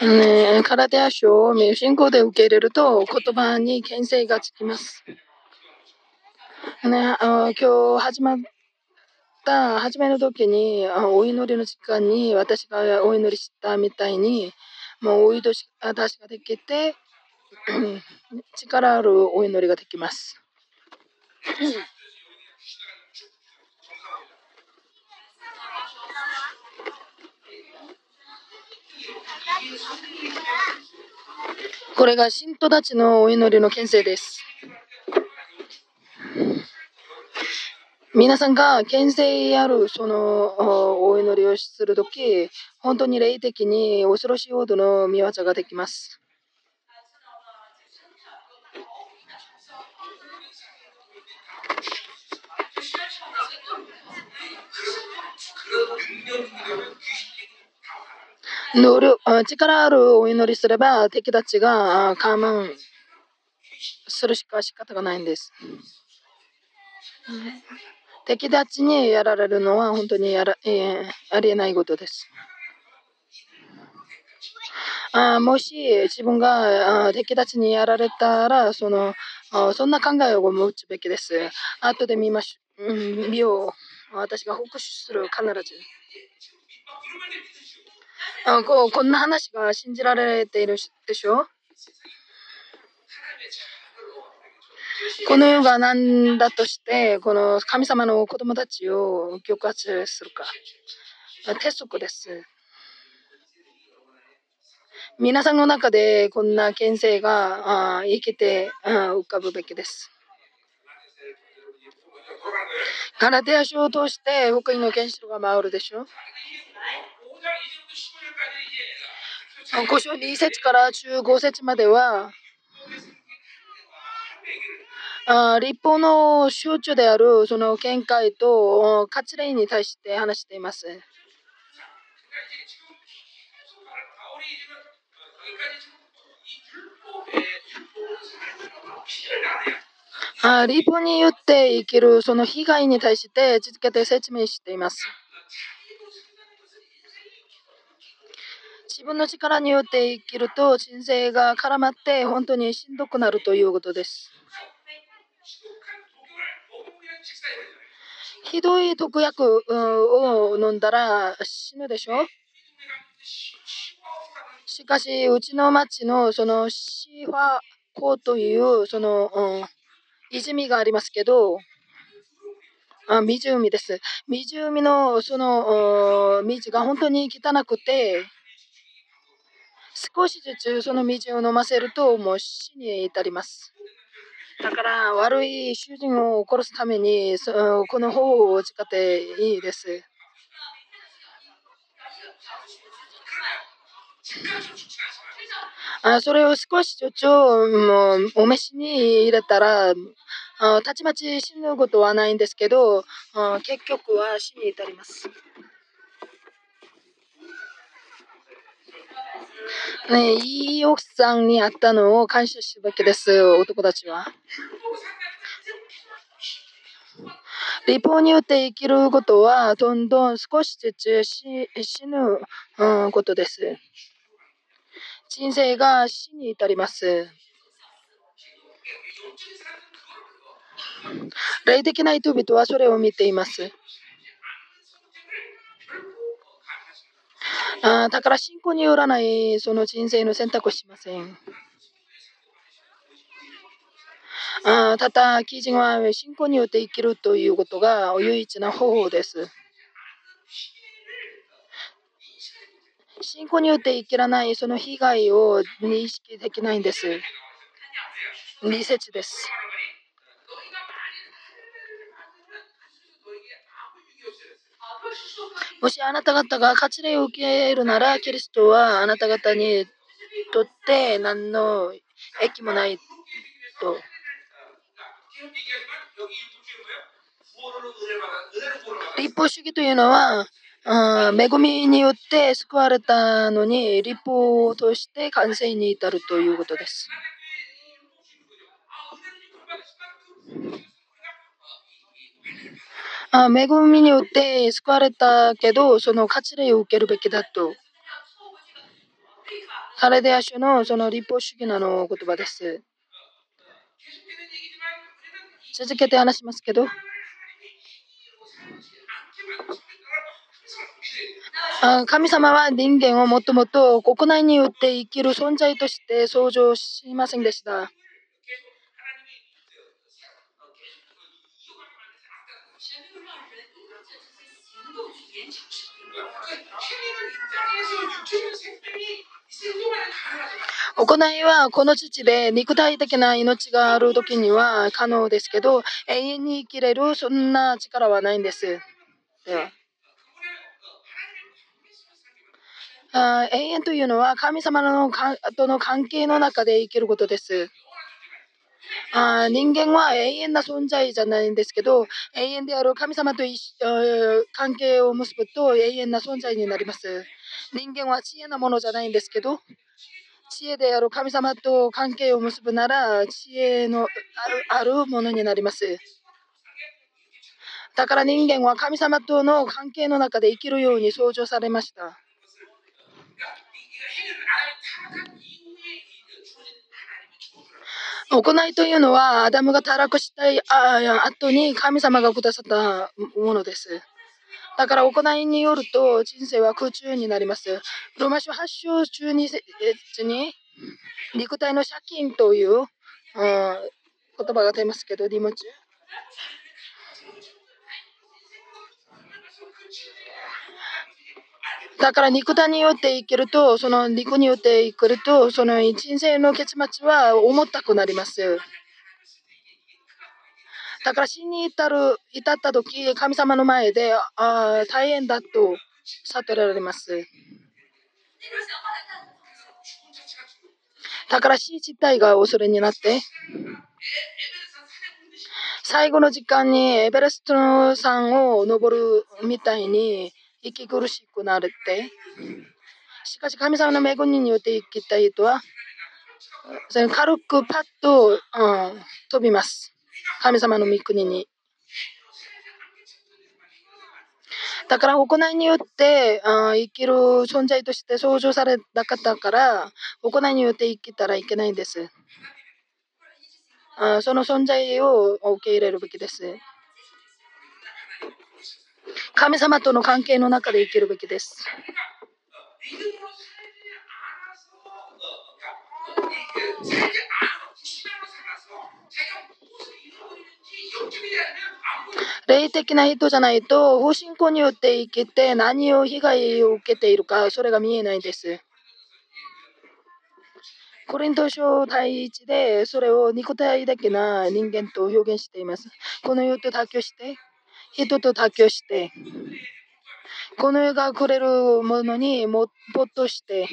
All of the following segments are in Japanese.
ね、空手や書を信仰で受け入れると言葉に牽制がつきます。ね、今日始まった初めの時にお祈りの時間に私がお祈りしたみたいにもうお祈り私ができて力あるお祈りができます。これが信徒たちのお祈りの牽制です。皆さんが牽制あるそのお祈りをするとき、本当に霊的に恐ろしいほどの見業ができます。能力力あるお祈りすれば敵たちが我慢するしか仕方がないんです。敵たちにやられるのは本当にやら、えー、ありえないことです。あもし自分が敵たちにやられたらそのそんな考えを持つべきです。後で見ましょう。うん、見よう。私が復讐する必ず。あこうこんな話が信じられているでしょ？この世が何だとして、この神様の子供たちを抑圧するか。鉄則です。皆さんの中でこんな牽制が生きて浮かぶべきです。ガラテヤ書を通して福音の原子炉が回るでしょ？5章2節から15節までは、あ立法の象徴であるその見解と割礼に対して話しています。あ立法によって生きるその被害に対して続けて説明しています。自分の力によって生きると人生が絡まって本当にしんどくなるということです。ひどい毒薬を飲んだら死ぬでしょ？しかし、うちの町のそのシファ湖というその、うん、泉がありますけど、あ湖です。湖のその水が本当に汚くて、少しずつその水を飲ませるともう死に至ります。だから悪い主人を殺すためにそこの方法を使っていいです。あそれを少しずつもうお召しに入れたらあたちまち死ぬことはないんですけど結局は死に至ります。ね、いい奥さんに会ったのを感謝すべきです、男たちは。立法によって生きることは、どんどん少しずつ死ぬ、うん、ことです。人生が死に至ります。霊的な人々はそれを見ています。あだから信仰によらないその人生の選択をしません。あただ、基人は信仰によって生きるということが唯一な方法です。信仰によって生きらないその被害を認識できないんです。理説です。もしあなた方が割礼を受けるなら、キリストはあなた方にとって何の益もないと。立法主義というのは、恵みによって救われたのに、立法として完成に至るということです。あ恵みによって救われたけど、その割礼を受けるべきだと。カレデア書のその立法主義なの言葉です。続けて話しますけど。神様は人間をもっともっと国内によって生きる存在として創造しませんでした。行いはこの土で肉体的な命がある時には可能ですけど永遠に生きれるそんな力はないんです。であ永遠というのは神様のとの関係の中で生きることです。あ人間は永遠な存在じゃないんですけど永遠である神様と関係を結ぶと永遠な存在になります。人間は知恵なものじゃないんですけど知恵である神様と関係を結ぶなら知恵のあるものになります。だから人間は神様との関係の中で生きるように創造されました。行いというのは、アダムが堕落したあ後に神様がくださったものです。だから行いによると人生は空中になります。ローマ書8章中にに肉体の借金という、うん、言葉が出ますけど、リモチュだから肉体によって生きると、その肉によって生きると、その人生の結末は重たくなります。だから死に至る至った時、神様の前であ大変だと悟られます。だから死自体が恐れになって、最後の時間にエベレスト山を登るみたいに息苦しくなるって。しかし神様の恵みによって生きた人は、それ軽くパッと、うん、飛びます。神様の御国に。だから行いによってあ生きる存在として創造された方から行いによって生きたらいけないんです。あその存在を受け入れるべきです。神様との関係の中で生きるべきです。霊的な人じゃないと、不信仰によって生きて何を被害を受けているか、それが見えないです。コリント書第一で、それを肉体的な人間と表現しています。この世と妥協して、人と妥協して、この世がくれるものにも没頭して、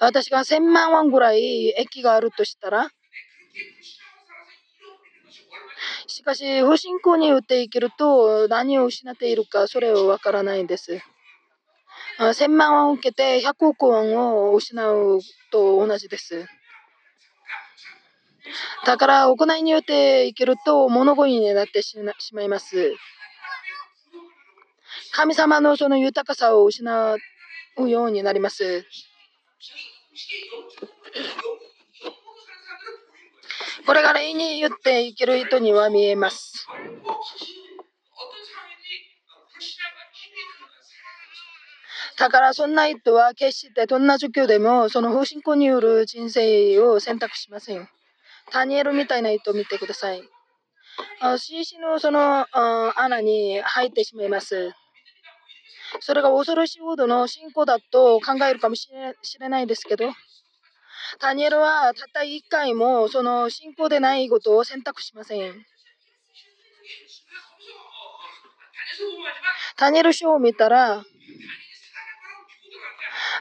私が1000万ワンぐらい駅があるとしたら、しかし、不信仰によって生きると何を失っているか、それはわからないんです。1000万ワンを受けて100億ワンを失うと同じです。だから、行いによって生きると物乞いになってしまいます。神様のその豊かさを失うようになります。これが例に言って生きる人には見えます。だからそんな人は決してどんな状況でもその不信仰による人生を選択しません。タニエルみたいな人を見てください。獅子のその穴に入ってしまいます。それが恐ろしいほどの信仰だと考えるかもしれないですけど、タニエルはたった一回もその信仰でないことを選択しません。タニエル書を見たら、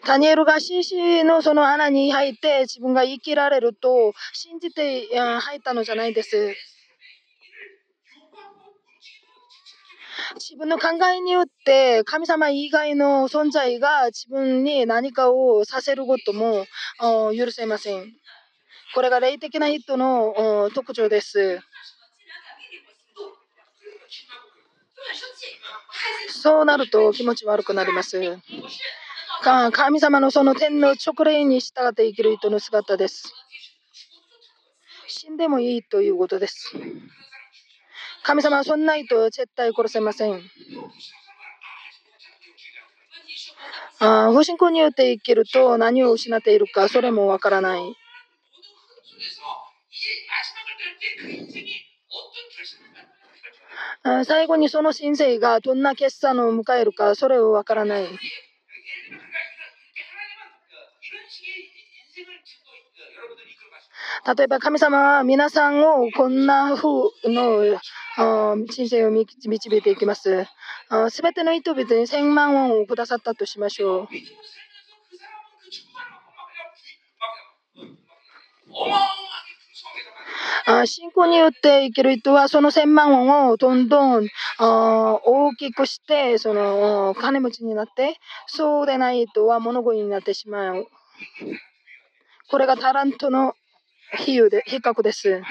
タニエルが獅子のその穴に入って自分が生きられると信じて入ったのじゃないです。自分の考えによって神様以外の存在が自分に何かをさせることも許せません。これが霊的な人の特徴です。そうなると気持ち悪くなります。神様のその天の直令に従って生きる人の姿です。死んでもいいということです。神様はそんな人を絶対殺せません。あ不信仰によって生きると何を失っているかそれもわからない。最後にその神聖がどんな決算を迎えるかそれをわからない。例えば神様は皆さんをこんな風の人生を導いていきます。すべての人々に1000万ウォンをくださったとしましょう。信仰によって生きる人はその1000万ウォンをどんどん大きくしてその金持ちになってそうでない人は物乞いになってしまう。これがタラントの比喩で比較です。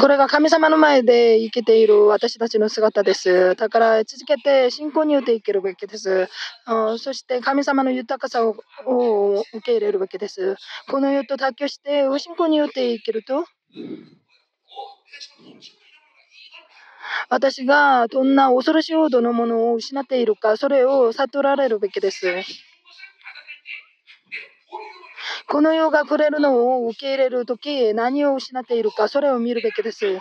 これが神様の前で生きている私たちの姿です。だから続けて信仰によって生きるべきです。そして神様の豊かさを受け入れるべきです。この世と妥協して信仰によって生きると私がどんな恐ろしいほどのものを失っているか、それを悟られるべきです。この世がくれるのを受け入れるとき、何を失っているか、それを見るべきです。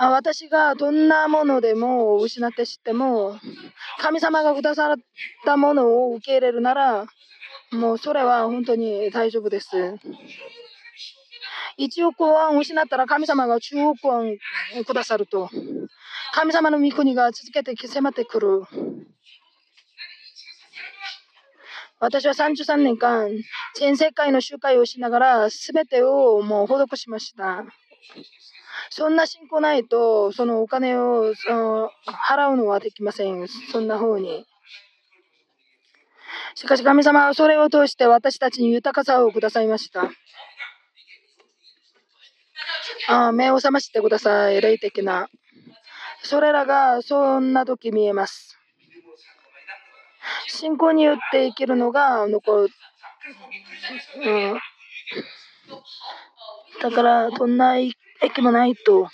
私がどんなものでも失ってしても、神様がくださったものを受け入れるなら、もうそれは本当に大丈夫です。1億ウォン失ったら神様が10億ウォンくださると。神様の御国が続けて迫ってくる。私は33年間、全世界の集会をしながら、すべてをもう施しました。そんな信仰ないと、そのお金を払うのはできません。そんな風に。しかし神様はそれを通して私たちに豊かさをくださいました。あ目を覚ましてください。霊的な。それらがそんな時見えます。信仰によって生きるのが残る。うん、だから、どんな駅もないと。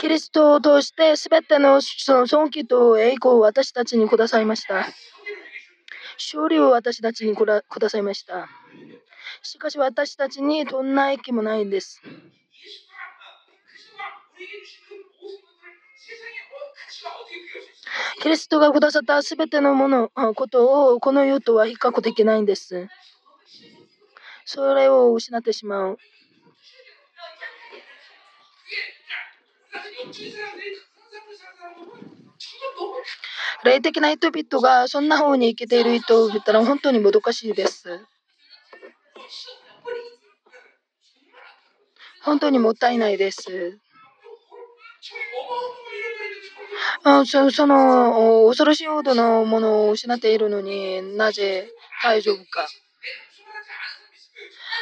キリストを通してすべての尊敬と栄光を私たちにくださいました。勝利を私たちにくださいました。しかし私たちにどんな益もないんです。キリストがくださったすべてのもの、ことをこの世とは比較できないんです。それを失ってしまう。霊的な人々がそんな方に生きている人を見たら本当にもどかしいです。本当にもったいないです。そその恐ろしいほどのものを失っているのになぜ大丈夫か。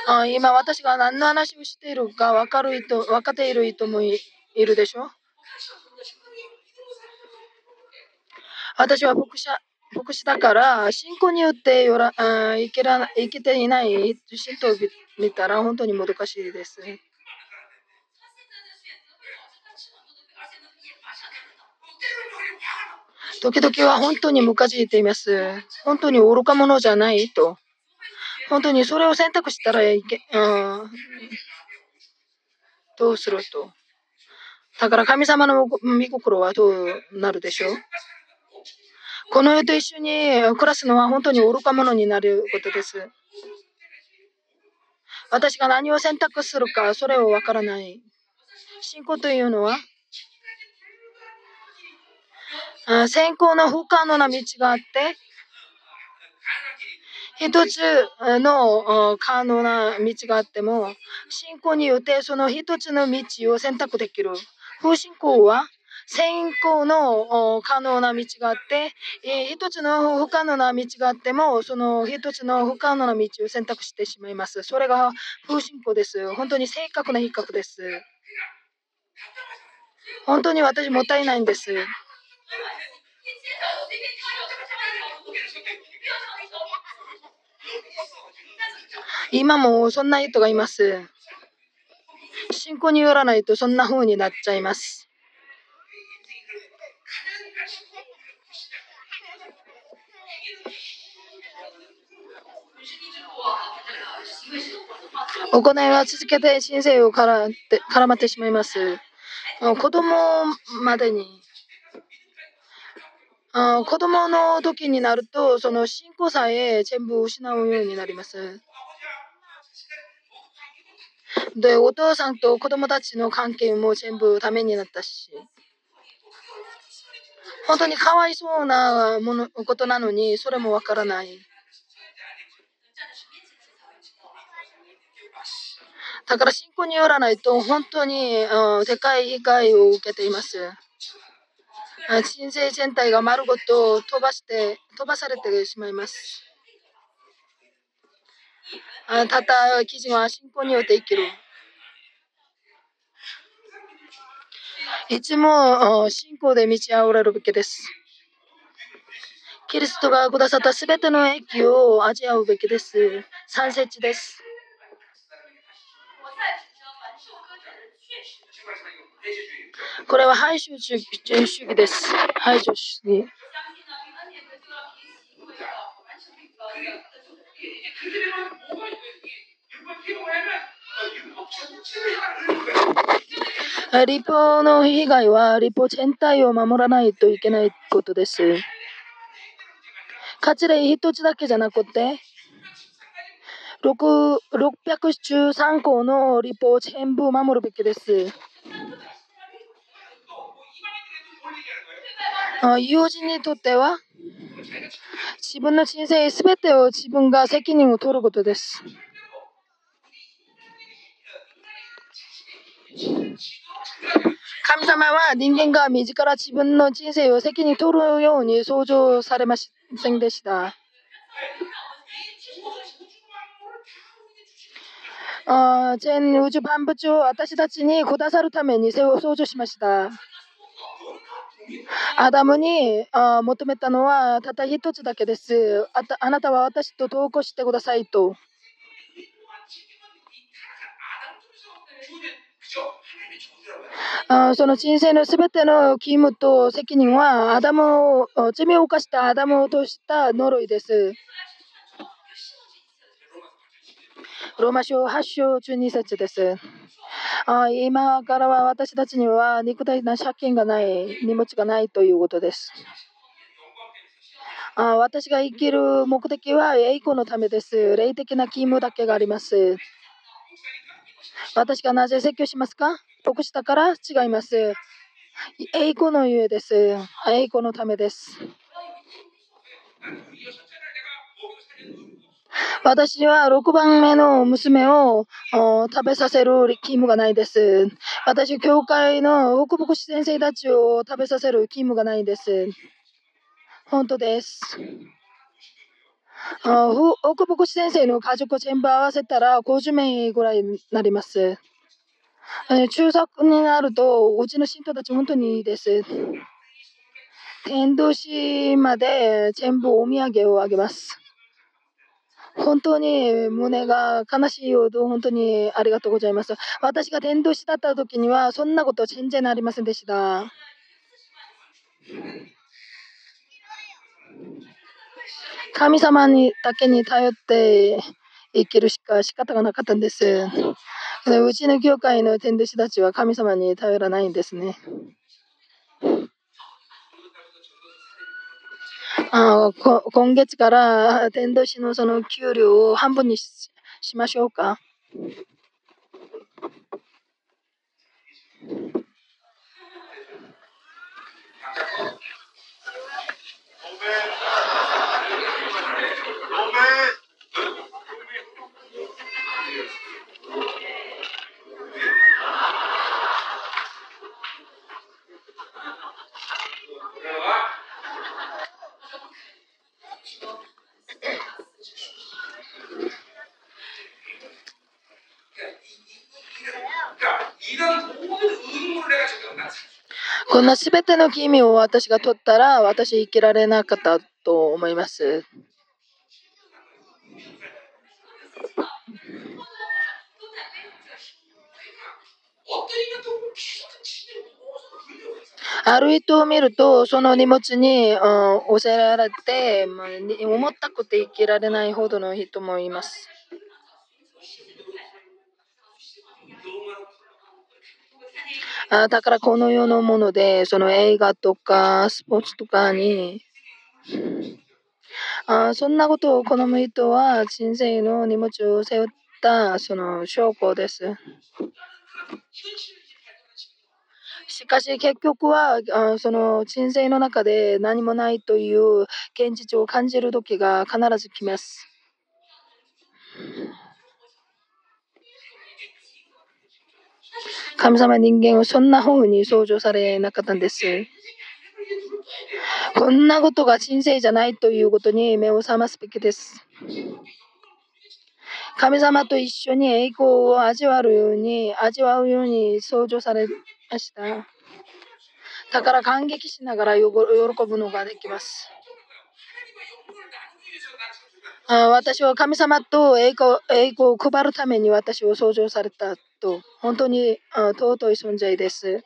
あ今私が何の話をしているか分かる人分かっている人もいいるでしょ？私は牧師牧師だから信仰によってよらあ生きら生きていない信徒を見たら本当にもどかしいです。時々は本当にムカついています。本当に愚か者じゃないと。本当にそれを選択したらいけ、うん、どうすると。だから神様の御心はどうなるでしょうこの世と一緒に暮らすのは本当に愚か者になることです。私が何を選択するか、それをわからない。信仰というのは、先行の不可能な道があって、一つの可能な道があっても、信仰によってその一つの道を選択できる。不信仰は先行の可能な道があって、えー、一つの不可能な道があっても、その一つの不可能な道を選択してしまいます。それが不信仰です。本当に正確な比較です。本当に私もったいないんです。今もそんな人がいます。信仰によらないとそんな風になっちゃいます。行いは続けて人生を絡って絡まってしまいます。子供までに子供の時になるとその信仰さえ全部失うようになります。で、お父さんと子供たちの関係も全部ダメになったし、本当にかわいそうなものことなのに、それもわからない。だから信仰によらないと本当に、うん、でかい被害を受けています。人生全体が丸ごと飛ばして、飛ばされてしまいます。たった記事は信仰によって生きる。いつも信仰で満ち溢れるべきです。キリストがくださったすべての益を味わうべきです。三節です。これは排除主義です。排除主義。立法の被害は立法全体を守らないといけないことです。勝ち例一つだけじゃなくて、613項の立法を全部守るべきです。友人にとっては、自分の人生すべてを自分が責任を取ることです。神様は人間が自ら自分の人生を責任取るように創造されませんでした。あ全宇宙万物を私たちにくださるために創造しました。アダムにあ求めたのはたった一つだけです。ああなたは私と同行してくださいと。あその人生のすべての義務と責任はアダムを罪を犯したアダムを通した呪いです。ローマ書8章12節です。あ今からは私たちには肉体な借金がない、荷物がないということです。あ私が生きる目的は栄光のためです。霊的な義務だけがあります。私がなぜ説教しますか牧師だから違います。栄光のゆえです。栄光のためです。私は6番目の娘を食べさせる義務がないです。私、教会の北牧師先生たちを食べさせる義務がないです。本当です。北牧師先生の家族全部合わせたら50名ぐらいになります。え中作になると、うちの信徒たち本当にいいです。天童市まで全部お土産をあげます。本当に胸が悲しいようで本当にありがとうございます。私が伝道師だった時にはそんなこと全然ありませんでした。神様にだけに頼って生きるしか仕方がなかったんです。うちの教会の天童市たちは神様に頼らないんですね。あ今月から 天童市のその給料を半分にしましょうか。このすべての君を私が取ったら私生きられなかったと思います。歩いてを見るとその荷物に、うん、押せられて、まあ、たくて生きられないほどの人もいます。あだからこの世のもので、その映画とかスポーツとかに、あそんなことを好む人は人生の荷物を背負ったその証拠です。しかし結局はあその人生の中で何もないという現実を感じる時が必ず来ます。神様人間をそんな風に創造されなかったんです。こんなことが人生じゃないということに目を覚ますべきです。神様と一緒に栄光を味わうように、味わうように創造されました。だから感激しながら喜ぶのができます。あ私は神様と栄光栄光を配るために私を創造されたと、本当に尊い存在です。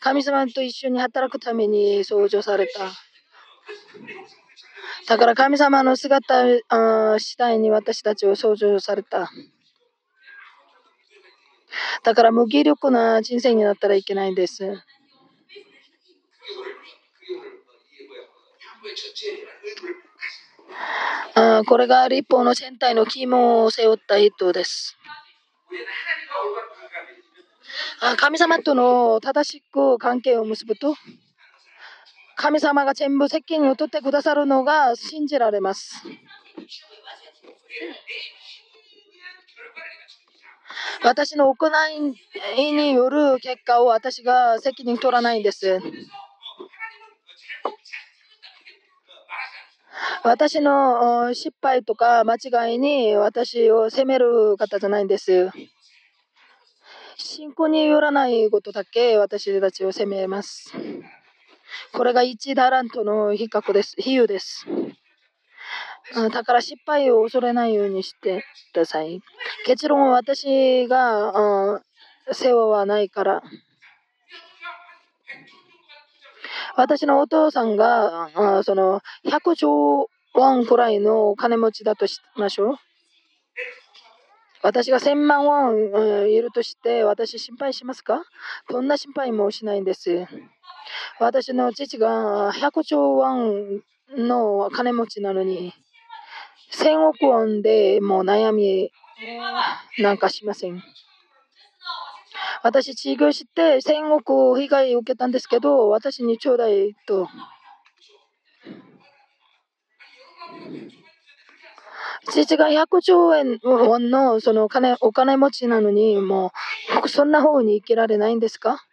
神様と一緒に働くために創造された。だから神様の姿次第に私たちを創造された。だから無気力な人生になったらいけないんです。あこれが立法の船体の肝を背負った人です。神様との正しく関係を結ぶと、神様が全部責任を取ってくださるのが信じられます。私の行いによる結果を私が責任取らないんです。私の失敗とか間違いに私を責める方じゃないんです。信仰によらないことだけ私たちを責めます。これが一ダラントの比較です。比喩です。だから失敗を恐れないようにしてください。結論は私が世話はないから。私のお父さんがあその100兆ウォンくらいのお金持ちだとしましょう。私が1000万ウォンいるとして私心配しますか？どんな心配もしないんです。私の父が100兆ウォンの金持ちなのに1000億ウォンでもう悩みなんかしません。私、治療して戦国被害を受けたんですけど、私にちょうだいと。父が100兆円のその金お金持ちなのに、もうそんな方に生きられないんですか？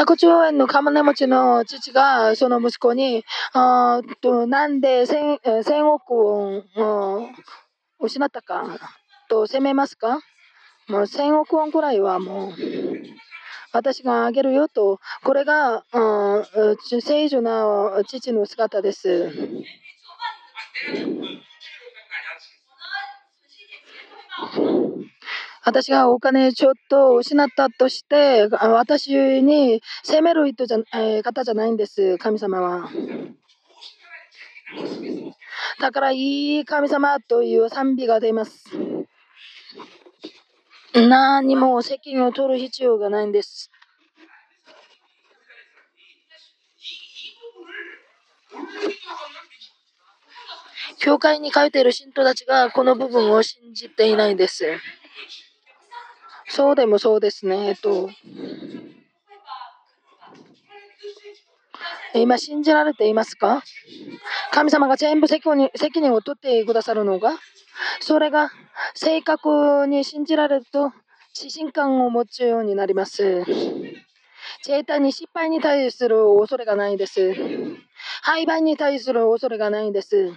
100兆円の金持ちの父がその息子に、あとなんで 1000, 1000億を失ったかと責めますか？もう1000億ウォンくらいはもう私があげるよと、これが、うん、聖女な父の姿です。私がお金ちょっと失ったとして、私に責める人じゃ、えー、方じゃないんです、神様は。だから、いい神様という賛美が出ます。何も責任を取る必要がないんです。教会に書いている信徒たちがこの部分を信じていないんです。そうでもそうですね。えっと、今信じられていますか？神様が全部責任責任を取ってくださるのが？それが正確に信じられると自信感を持つようになります。生誕に失敗に対する恐れがないです。廃盤に対する恐れがないんです。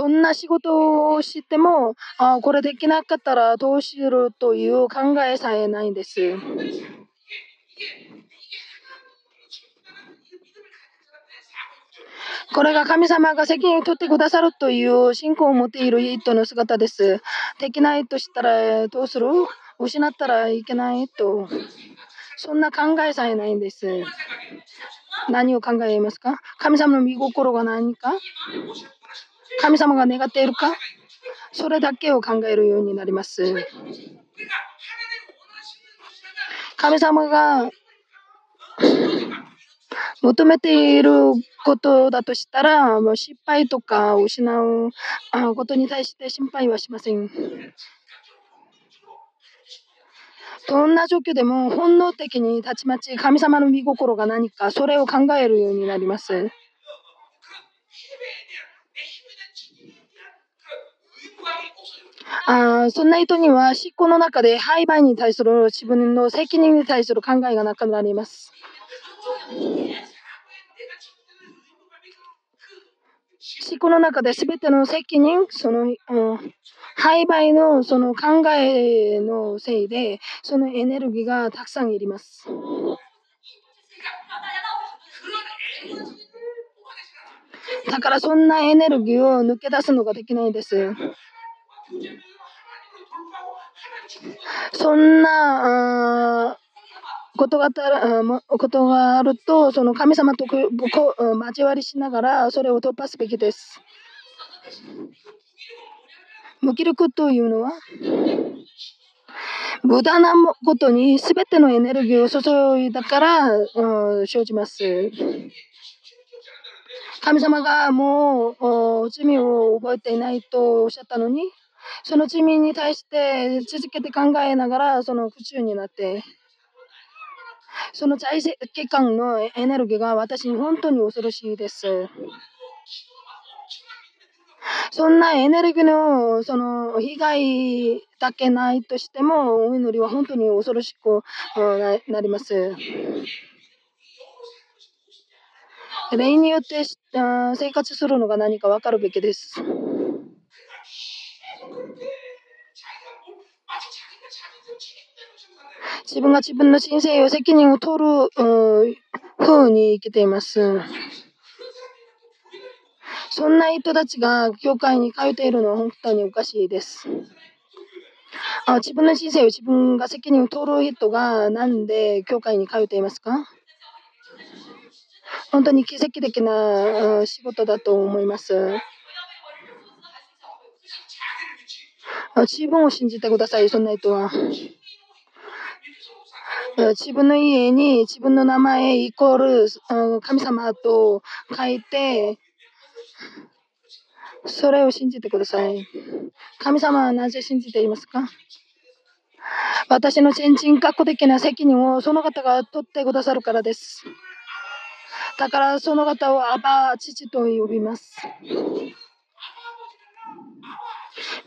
どんな仕事をしても、あこれできなかったらどうしるという考えさえないんです。これが神様が責任を取ってくださるという信仰を持っている人の姿です。できないとしたらどうする？失ったらいけないと。そんな考えさえないんです。何を考えますか？神様の見心が何か？神様が願っているか？それだけを考えるようになります。神様が求めていることだとしたら、もう失敗とか失うことに対して心配はしません。どんな状況でも本能的にたちまち神様の御心が何か、それを考えるようになります。あそんな人には執行の中で廃売に対する自分の責任に対する考えがなくなります。思考の中で全ての責任、その、うん、廃売のその考えのせいで、そのエネルギーがたくさんいります。だからそんなエネルギーを抜け出すのができないです。そんな、ことがことがあると、その神様と交わりしながら、それを突破すべきです。無気力というのは、無駄なことに全てのエネルギーを注いだから、うん、生じます。神様がもう罪を覚えていないとおっしゃったのに、その罪に対して続けて考えながら、その苦中になって、その在籍感のエネルギーが私に本当に恐ろしいです。そんなエネルギーのその被害だけないとしても、お祈りは本当に恐ろしくなります。例によって生活するのが何か分かるべきです。自分が自分の人生を責任を取る風に生きています。そんな人たちが教会に通っているのは本当におかしいです。あ自分の人生を自分が責任を取る人がなんで教会に通っていますか？本当に奇跡的な仕事だと思います。自分を信じてください、そんな人は。自分の家に自分の名前イコール神様と書いて、それを信じてください。神様はなぜ信じていますか？私の先人格的な責任をその方が取ってくださるからです。だからその方をアバ父と呼びます。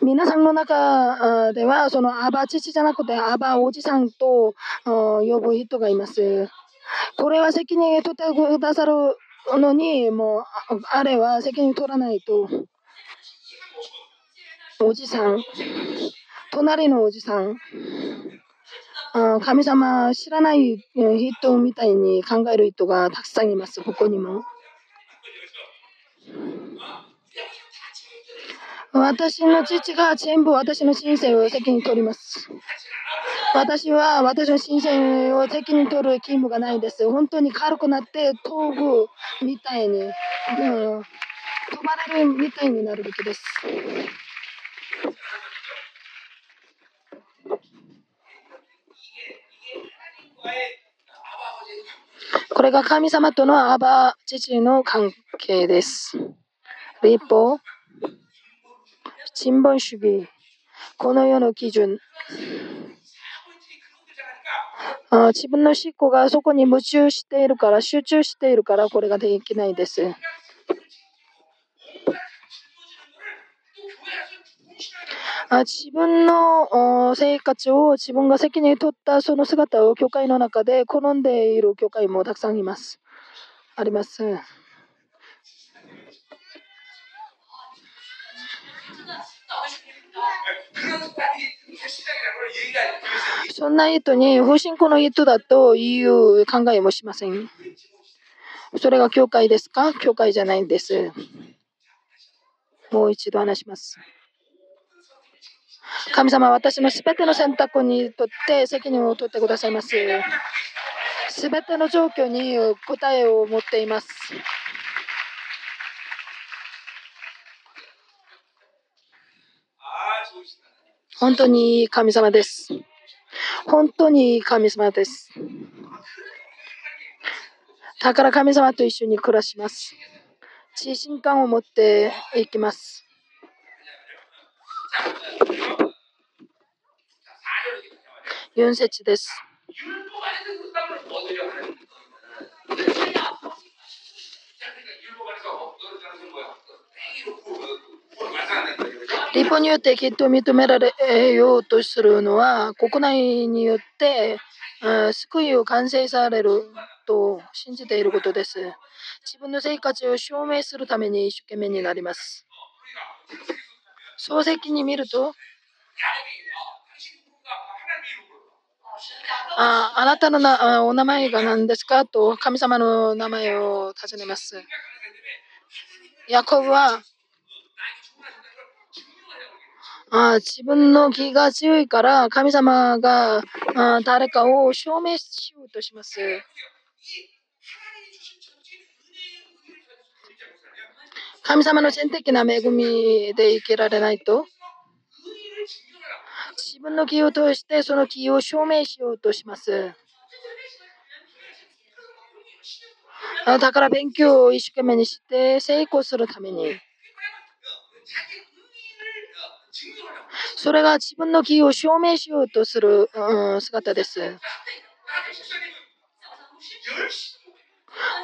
皆さんの中では、そのアバ父じゃなくて、アバおじさんと呼ぶ人がいます。これは責任を取ってくださるのに、もう、あれは責任取らないと。おじさん、隣のおじさん、神様知らない人みたいに考える人がたくさんいます、ここにも。私の父が全部私の人生を責任取ります。私は私の人生を責任取る義務がないです。本当に軽くなって飛ぶみたいに、うん、飛ばれるみたいになるべきです。これが神様とのアバ父の関係です。立法新本主義、この世の基準、あ自分の思考がそこに夢中しているから、集中しているから、これができないです。あ自分の生活を自分が責任を取ったその姿を教会の中で好んでいる教会もたくさんいます。あります。そんな人に、不信仰の人だという考えもしません。それが教会ですか？教会じゃないんです。もう一度話します。神様は私のすべての選択にとって責任を取ってくださいます。すべての状況に答えを持っています。本当に神様です。本当に神様です。だから神様と一緒に暮らします。自信感を持っていきます。4節です。立法によってきっと認められようとするのは国内によって救いを完成されると信じていることです。自分の生活を証明するために一生懸命になります。漱石に見ると、ああなたのなお名前が何ですか？と神様の名前を尋ねます。ヤコブはあ自分の気が強いから神様があ誰かを証明しようとします。神様の全的な恵みで生きられないと自分の気を通してその気を証明しようとします。だから勉強を一生懸命にして成功するためにそれが自分の義を証明しようとする、うん、姿です。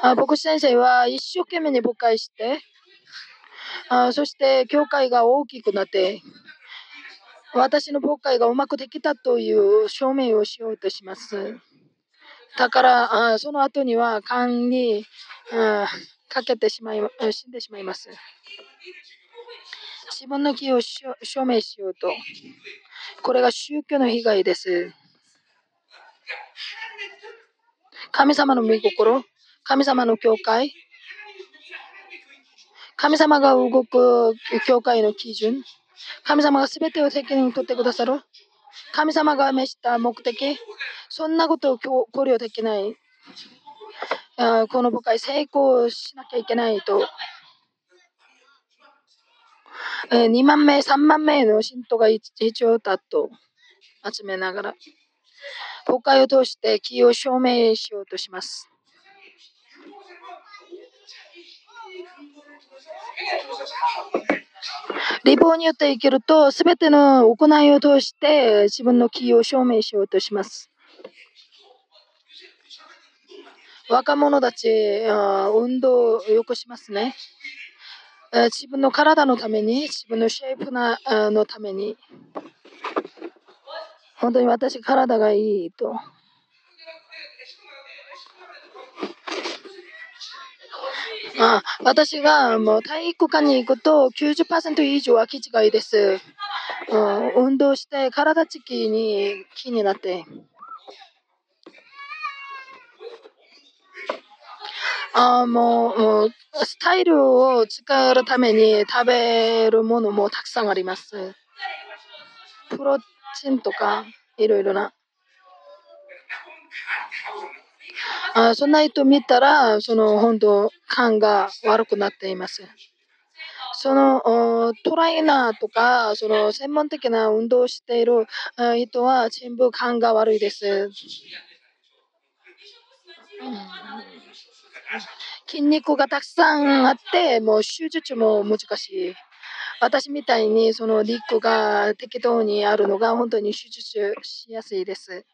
あ牧師先生は一生懸命に誤解してあそして教会が大きくなって私の牧会がうまくできたという証明をしようとします。だからあその後には勘にかけてしまい死んでしまいます。自分の義を証明しようと。これが宗教の被害です。神様の御心、神様の教会、神様が動く教会の基準、神様が全てを責任を取ってくださる、神様が召した目的、そんなことを考慮できない。この部会成功しなきゃいけないとえ2万名、3万名の信徒が必要だと集めながら、国会を通して気を証明しようとします。立法によって生きると、すべての行いを通して自分の気を証明しようとします。若者たち、運動をよくしますね。自分の体のために、自分のシェイプなのために、本当に私、体がいいと。あ私がもう体育館に行くと90%以上は気違いです。うん、運動して体つきに気になって。あもうもうスタイルを使うために食べるものもたくさんあります。プロチンとかいろいろな。あそんな人見たら、その本当、感が悪くなっています。そのトライナーとか、その専門的な運動をしている人は全部感が悪いです。筋肉がたくさんあって、もう手術も難しい。私みたいにその肉が適当にあるのが本当に手術しやすいです。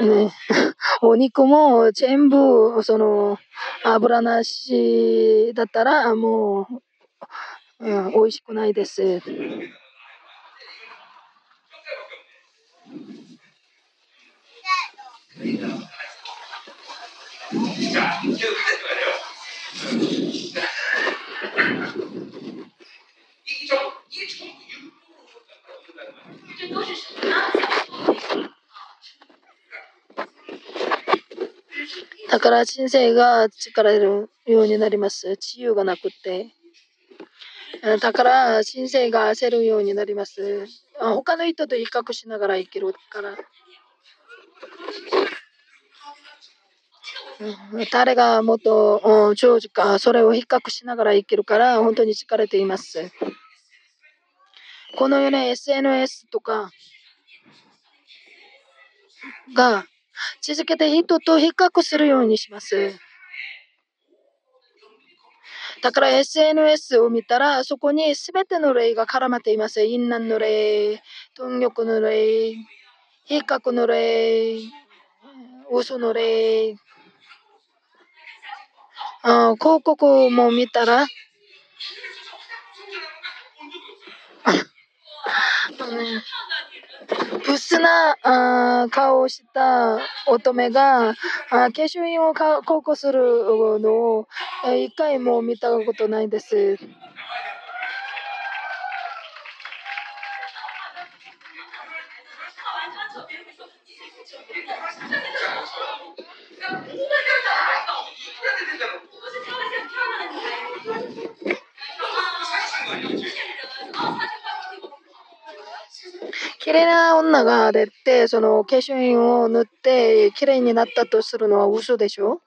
ね、お肉も全部その油なしだったらもう、うん、美味しくないです。だから人生が力るようになります。自由がなくて。だから人生が焦るようになります。他の人と比較しながら生きるから。誰がもっと長寿か、それを比較しながら生きるから、本当に疲れています。このような SNS とかが続けて人と比較するようにします。だから SNS を見たら、そこに全ての例が絡まっています。淫乱の例、貪欲の例、比較の例、嘘の例、あ広告も見たら、あのブスなあ顔をした乙女があ化粧品を広告するのを一回も見たことないです。綺麗な女が出て、その化粧品を塗って綺麗になったとするのは嘘でしょ？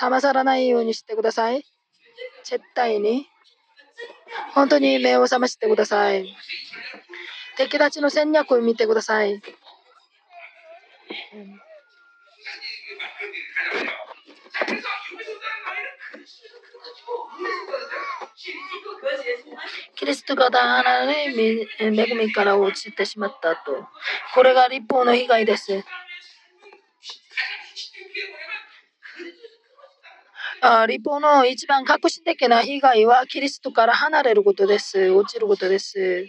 騙されないようにしてください。絶対に。本当に目を覚ましてください。敵たちの戦略を見てください。キリストが離れ、恵みから落ちてしまったと。これが立法の被害です。あ立法の一番革新的な被害はキリストから離れることです。落ちることです。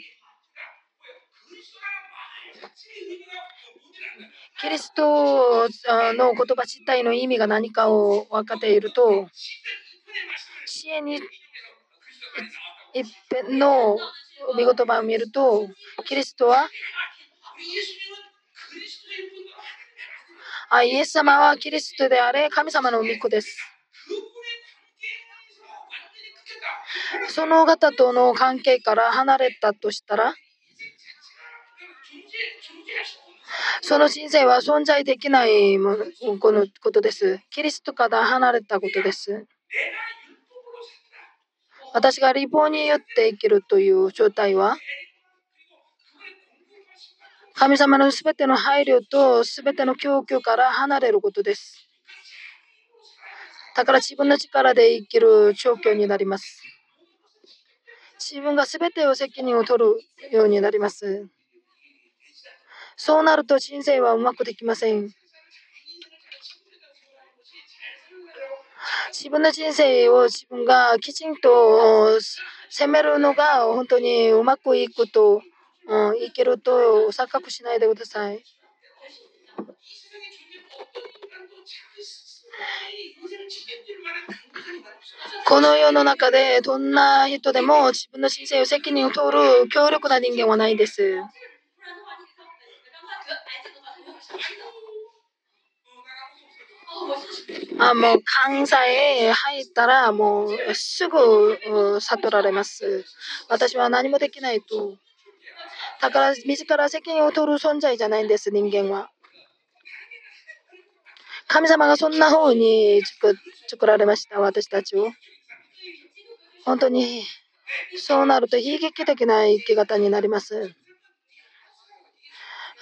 キリストの言葉自体の意味が何かを分かっていると、支援に一辺の御言葉を見ると、キリストはあイエス様はキリストであれ、神様の御子です。その方との関係から離れたとしたら、その人生は存在できないこのことです。キリストから離れたことです。私が立法によって生きるという状態は、神様のすべての配慮とすべての供給から離れることです。だから自分の力で生きる状況になります。自分がすべてを責任を取るようになります。そうなると人生はうまくできません。自分の人生を自分がきちんと責めるのが本当にうまくいくと、うん、いけると錯覚しないでください。この世の中でどんな人でも自分の人生を責任を取る強力な人間はないです。あもう関西へ入ったらもうすぐ悟られます。私は何もできないと。だから自ら責任を取る存在じゃないんです、人間は。神様がそんな風に作作られました、私たちを。本当にそうなると悲劇的な生き方になります。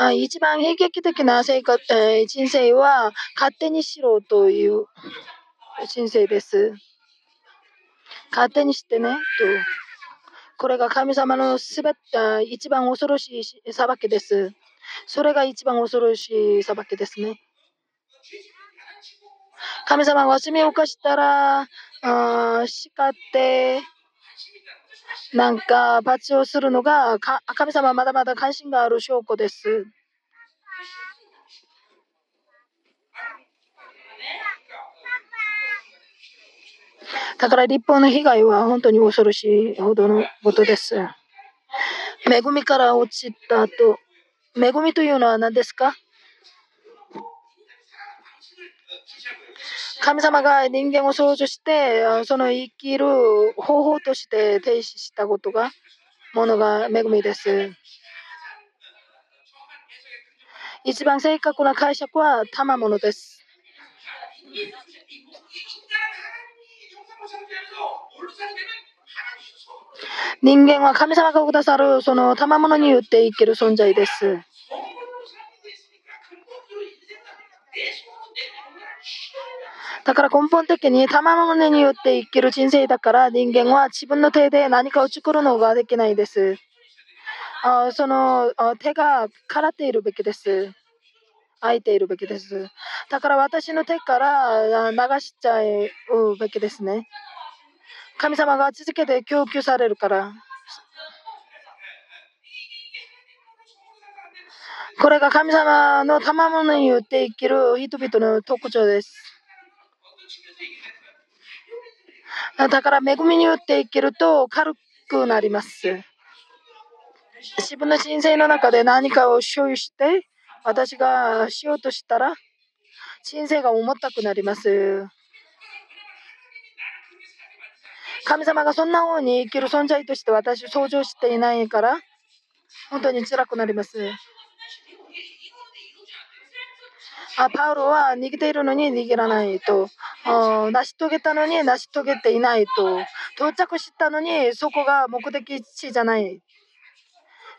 一番悲劇的な生活、えー、人生は勝手にしろという人生です。勝手にしてねと。これが神様のすべて一番恐ろしい裁きです。それが一番恐ろしい裁きですね。神様が罪を犯したら、あ叱って、なんか罰をするのが神様はまだまだ関心がある証拠です。だから立法の被害は本当に恐ろしいほどのことです。恵みから落ちた後、恵みというのは何ですか？神様が人間を創造して、その生きる方法として停止したことが、ものが恵みです。一番正確な解釈は賜物です。人間は神様がくださるその賜物によって生きる存在です。だから根本的に賜物によって生きる人生だから人間は自分の手で何かを作るのができないです。あその手が空っているべきです。空いているべきです。だから私の手から流しちゃうべきですね。神様が続けて供給されるから。これが神様の賜物によって生きる人々の特徴です。だから恵みによって生きると軽くなります。自分の人生の中で何かを所有して私がしようとしたら人生が重たくなります。神様がそんな風に生きる存在として私を想像していないから本当に辛くなります。あパウロは逃げているのに逃げらないと成し遂げたのに成し遂げていないと到着したのにそこが目的地じゃない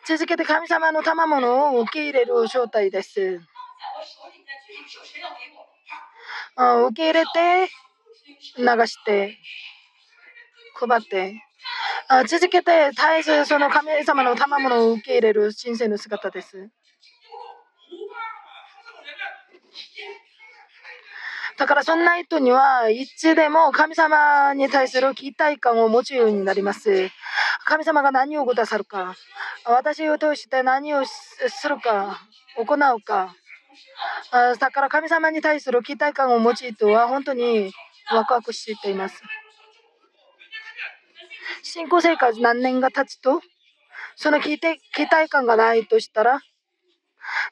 続けて神様の賜物を受け入れる状態です。受け入れて流して配って続けて絶えずその神様の賜物を受け入れる人生の姿です。だからそんな人にはいつでも神様に対する期待感を持つようになります。神様が何をくださるか、私を通して何をするか、行うか。だから神様に対する期待感を持つ人は本当にワクワクしています。信仰生活何年が経つと、その期待感がないとしたら、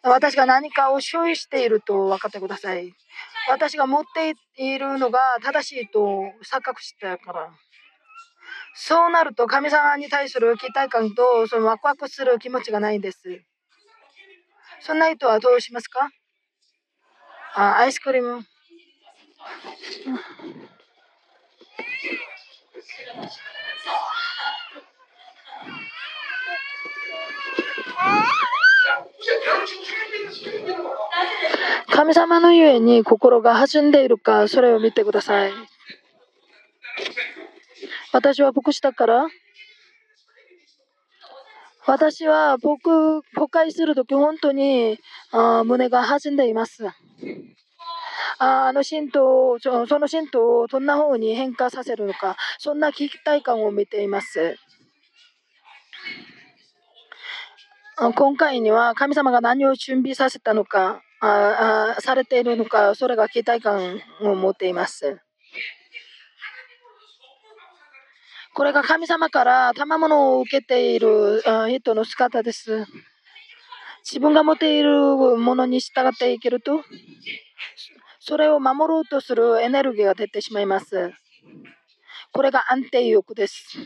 私が何かを所有していると分かってください。私が持っているのが正しいと錯覚したから。そうなると神様に対する期待感とそのワクワクする気持ちがないんです。そんな人はどうしますか？あアイスクリーム。神様のゆえに心が弾んでいるか、それを見てください。私は牧師だから、私は僕、誤解するとき本当にあ胸が弾んでいます。ああの神道その神道をどんな方に変化させるのか、そんな期待感を見ています。今回には神様が何を準備させたのか、ああされているのか、それが期待感を持っています。これが神様から賜物を受けている人の姿です。自分が持っているものに従っていけると、それを守ろうとするエネルギーが出てしまいます。これが安定欲です。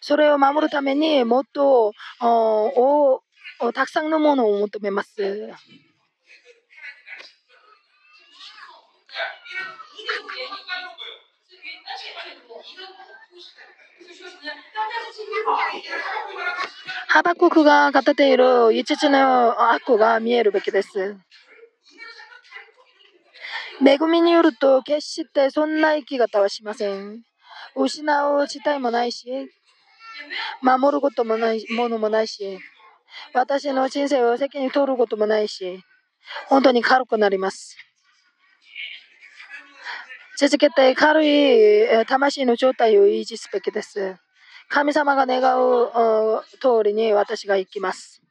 それを守るためにもっとおおたくさんのものを求めます。ハバククが語っている5つの悪が見えるべきです。恵みによると決してそんな生き方はしません。失う事態もないし、守ることもないものもないし、私の人生を責任取ることもないし、本当に軽くなります。続けて軽い魂の状態を維持すべきです。神様が願う通りに私が行きます。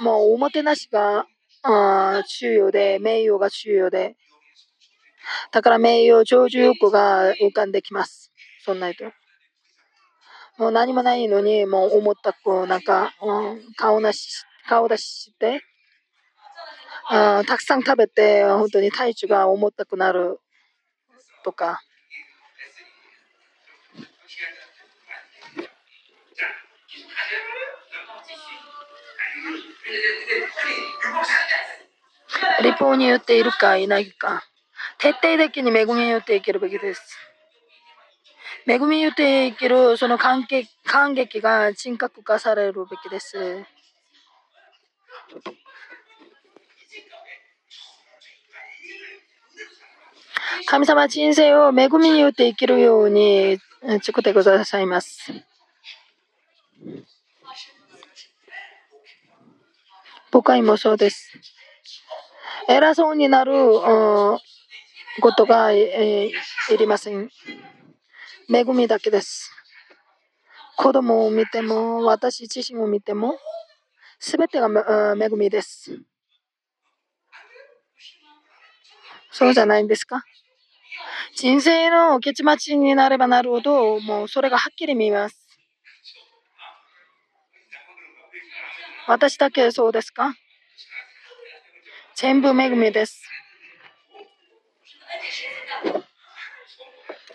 もうおもてなしが重要で、名誉が重要で、だから名誉、長寿欲が浮かんできます。そんな人。もう何もないのに、もう思ったく、なんか、うん、顔なし、顔出しして、あたくさん食べて本当に体重が重たくなるとか。立法によっているかいないか。徹底的に恵みによって生きるべきです。恵みによって生きるその感激感激が人格化されるべきです。神様人生を恵みによって生きるように作ってくださいます。僕はもそうです。偉そうになることが、えー、いりません。恵みだけです。子供を見ても、私自身を見ても、すべてが恵みです。そうじゃないんですか？人生の結末になればなるほど、もうそれがはっきり見えます。私だけそうですか？全部恵みです。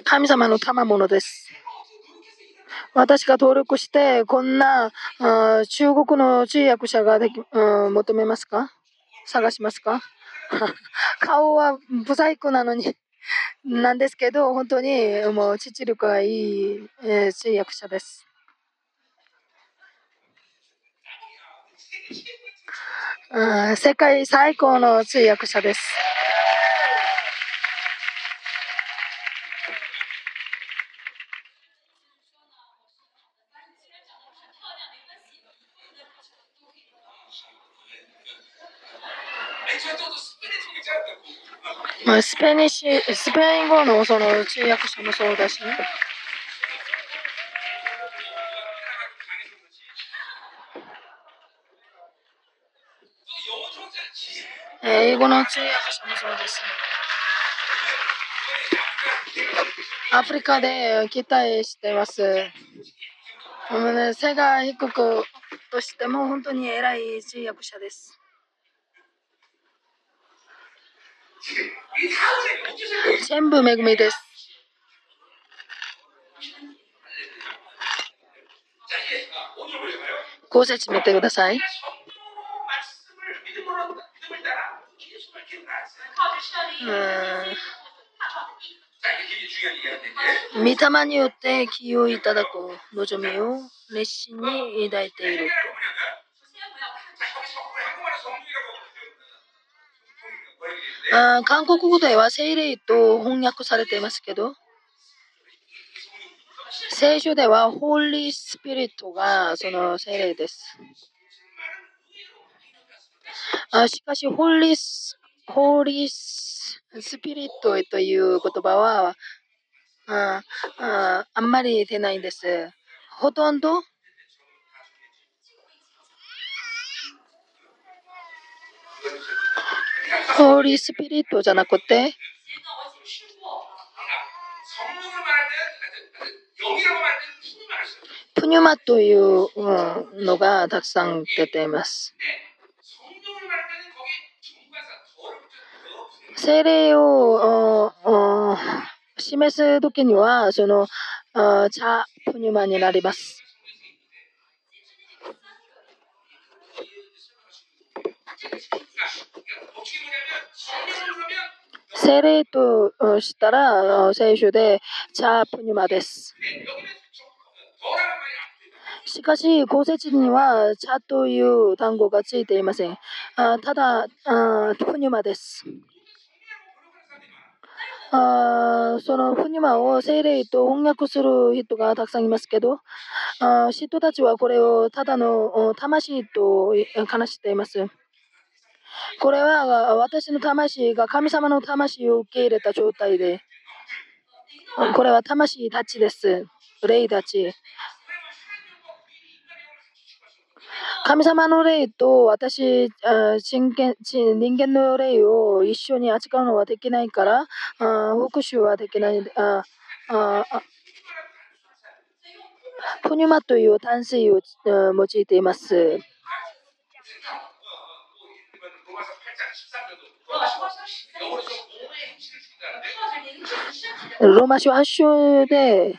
神様の賜物です。私が登録して、こんな中国の通訳者ができ、求めますか？探しますか？顔は不細工なのになんですけど、本当にもう父力がいい、えー、通訳者です。世界最高の通訳者です。まあ、スペニシ、スペイン語のその通訳者もそうだしね。英語の通訳者もそうですアフリカで期待してます。背が低くとしても本当に偉い通訳者です。全部恵みです。ご説明てください。うん。御霊によって気をいただく望みを熱心に抱いていると。あ韓国語では聖霊と翻訳されていますけど、聖書ではホーリースピリットがその聖霊です。あしかし、ホーリース、ホーリースピリットという言葉はあああんまり出ないんです。ほとんどホーリースピリットじゃなくて、プニュマというのがたくさん出ています。精霊を示すときには、その、茶プニュマになります。聖霊としたら聖書でチャープニマです。しかし、公説には、チャという単語がついていません。あただ、あプニマです。あそのプニマを聖霊と翻訳する人がたくさんいますけど、あ人たちはこれをただの魂と話しています。これは私の魂が神様の魂を受け入れた状態で、これは魂たちです。霊たち。神様の霊と私、人間人間の霊を一緒に扱うのはできないから、復讐はできない。ああプニュマという淡水を用いています。ローマ書8章で、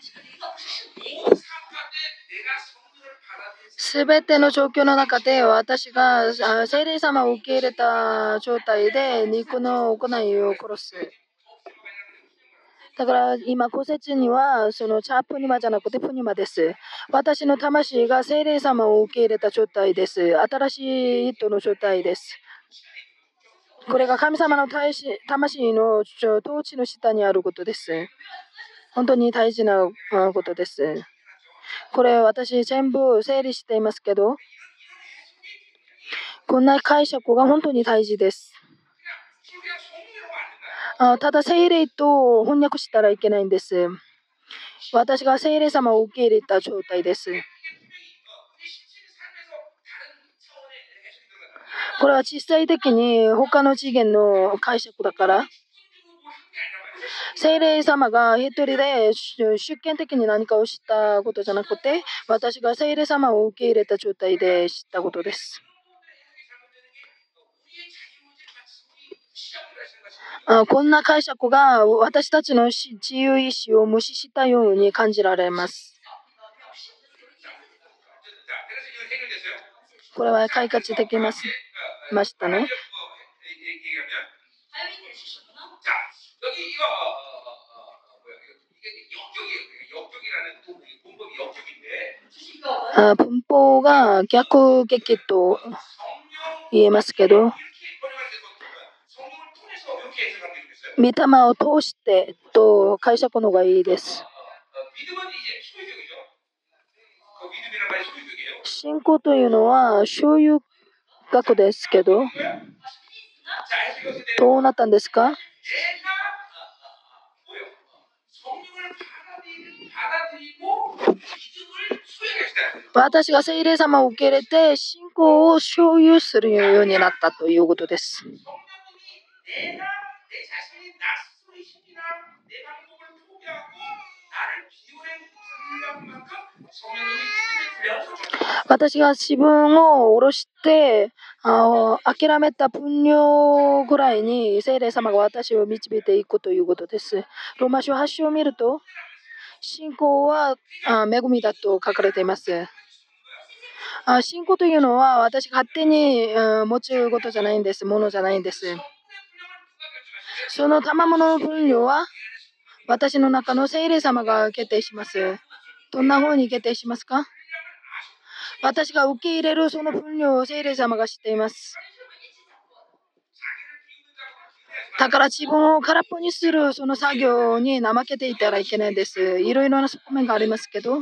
すべての状況の中で私が聖霊様を受け入れた状態で肉の行いを殺す。だから今、古説にはそのチャープニマじゃなくてプニマです。私の魂が聖霊様を受け入れた状態です。新しい人の状態です。これが神様の魂の統治の下にあることです。本当に大事なことです。これ私全部整理していますけど、こんな解釈が本当に大事です。あただ精霊と翻訳したらいけないんです。私が精霊様を受け入れた状態です。これは実際的に他の次元の解釈だから。精霊様が一人で出見的に何かを知ったことじゃなくて、私が精霊様を受け入れた状態で知ったことです。あこんな解釈が私たちの自由意志を無視したように感じられます。これは解決できますましたね。あ文法が逆撃と言えますけど、御霊を通してと解釈の方がいいです。信仰というのは所有学ですけど、どうなったんですか？私が聖霊様を受け入れて信仰を所有するようになったということです。私が自分を下ろしてあ諦めた分量ぐらいに聖霊様が私を導いていくということです。ローマ書8章を見ると信仰はあ恵みだと書かれています。あ信仰というのは私勝手にうん持つことじゃないんです。ものじゃないんです。その賜物の分量は私の中の聖霊様が決定します。どんな風に決定しますか？私が受け入れるその分量を聖霊様が知っています。だから自分を空っぽにするその作業に怠けていたらいけないです。いろいろな側面がありますけど、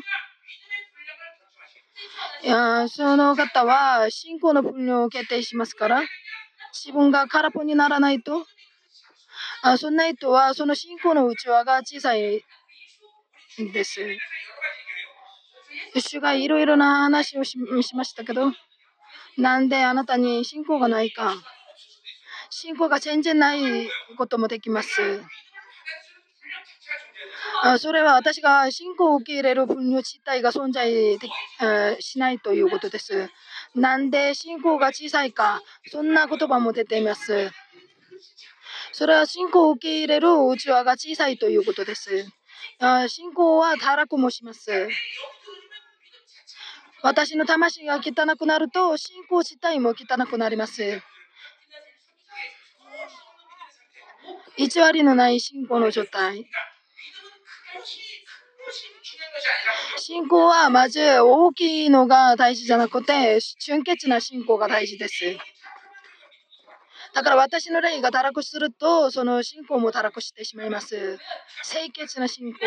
いやその方は信仰の分量を決定しますから、自分が空っぽにならないと、あそんな人はその信仰の内輪が小さいんです。主がいろいろな話をしましたけど、なんであなたに信仰がないか。信仰が全然ないこともできます。あそれは私が信仰を受け入れる分量自体が存在でしないということです。なんで信仰が小さいか、そんな言葉も出ています。それは信仰を受け入れる内輪が小さいということです。あ信仰は堕落もします。私の魂が汚くなると信仰自体も汚くなります。偽りのない信仰の状態。信仰はまず大きいのが大事じゃなくて純潔な信仰が大事です。だから私の霊が堕落するとその信仰も堕落してしまいます。清潔な信仰。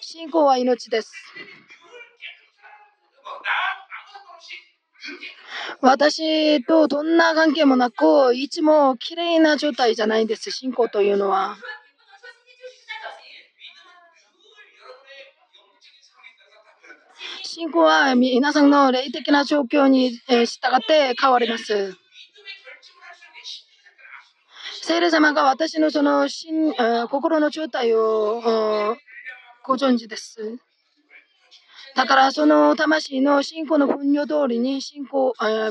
信仰は命です。私とどんな関係もなく、いつも綺麗な状態じゃないんです、信仰というのは。信仰は皆さんの霊的な状況に従って変わります。聖霊様が私のその心の状態をご存知です。だからその魂の信仰の分量通りに信仰、恵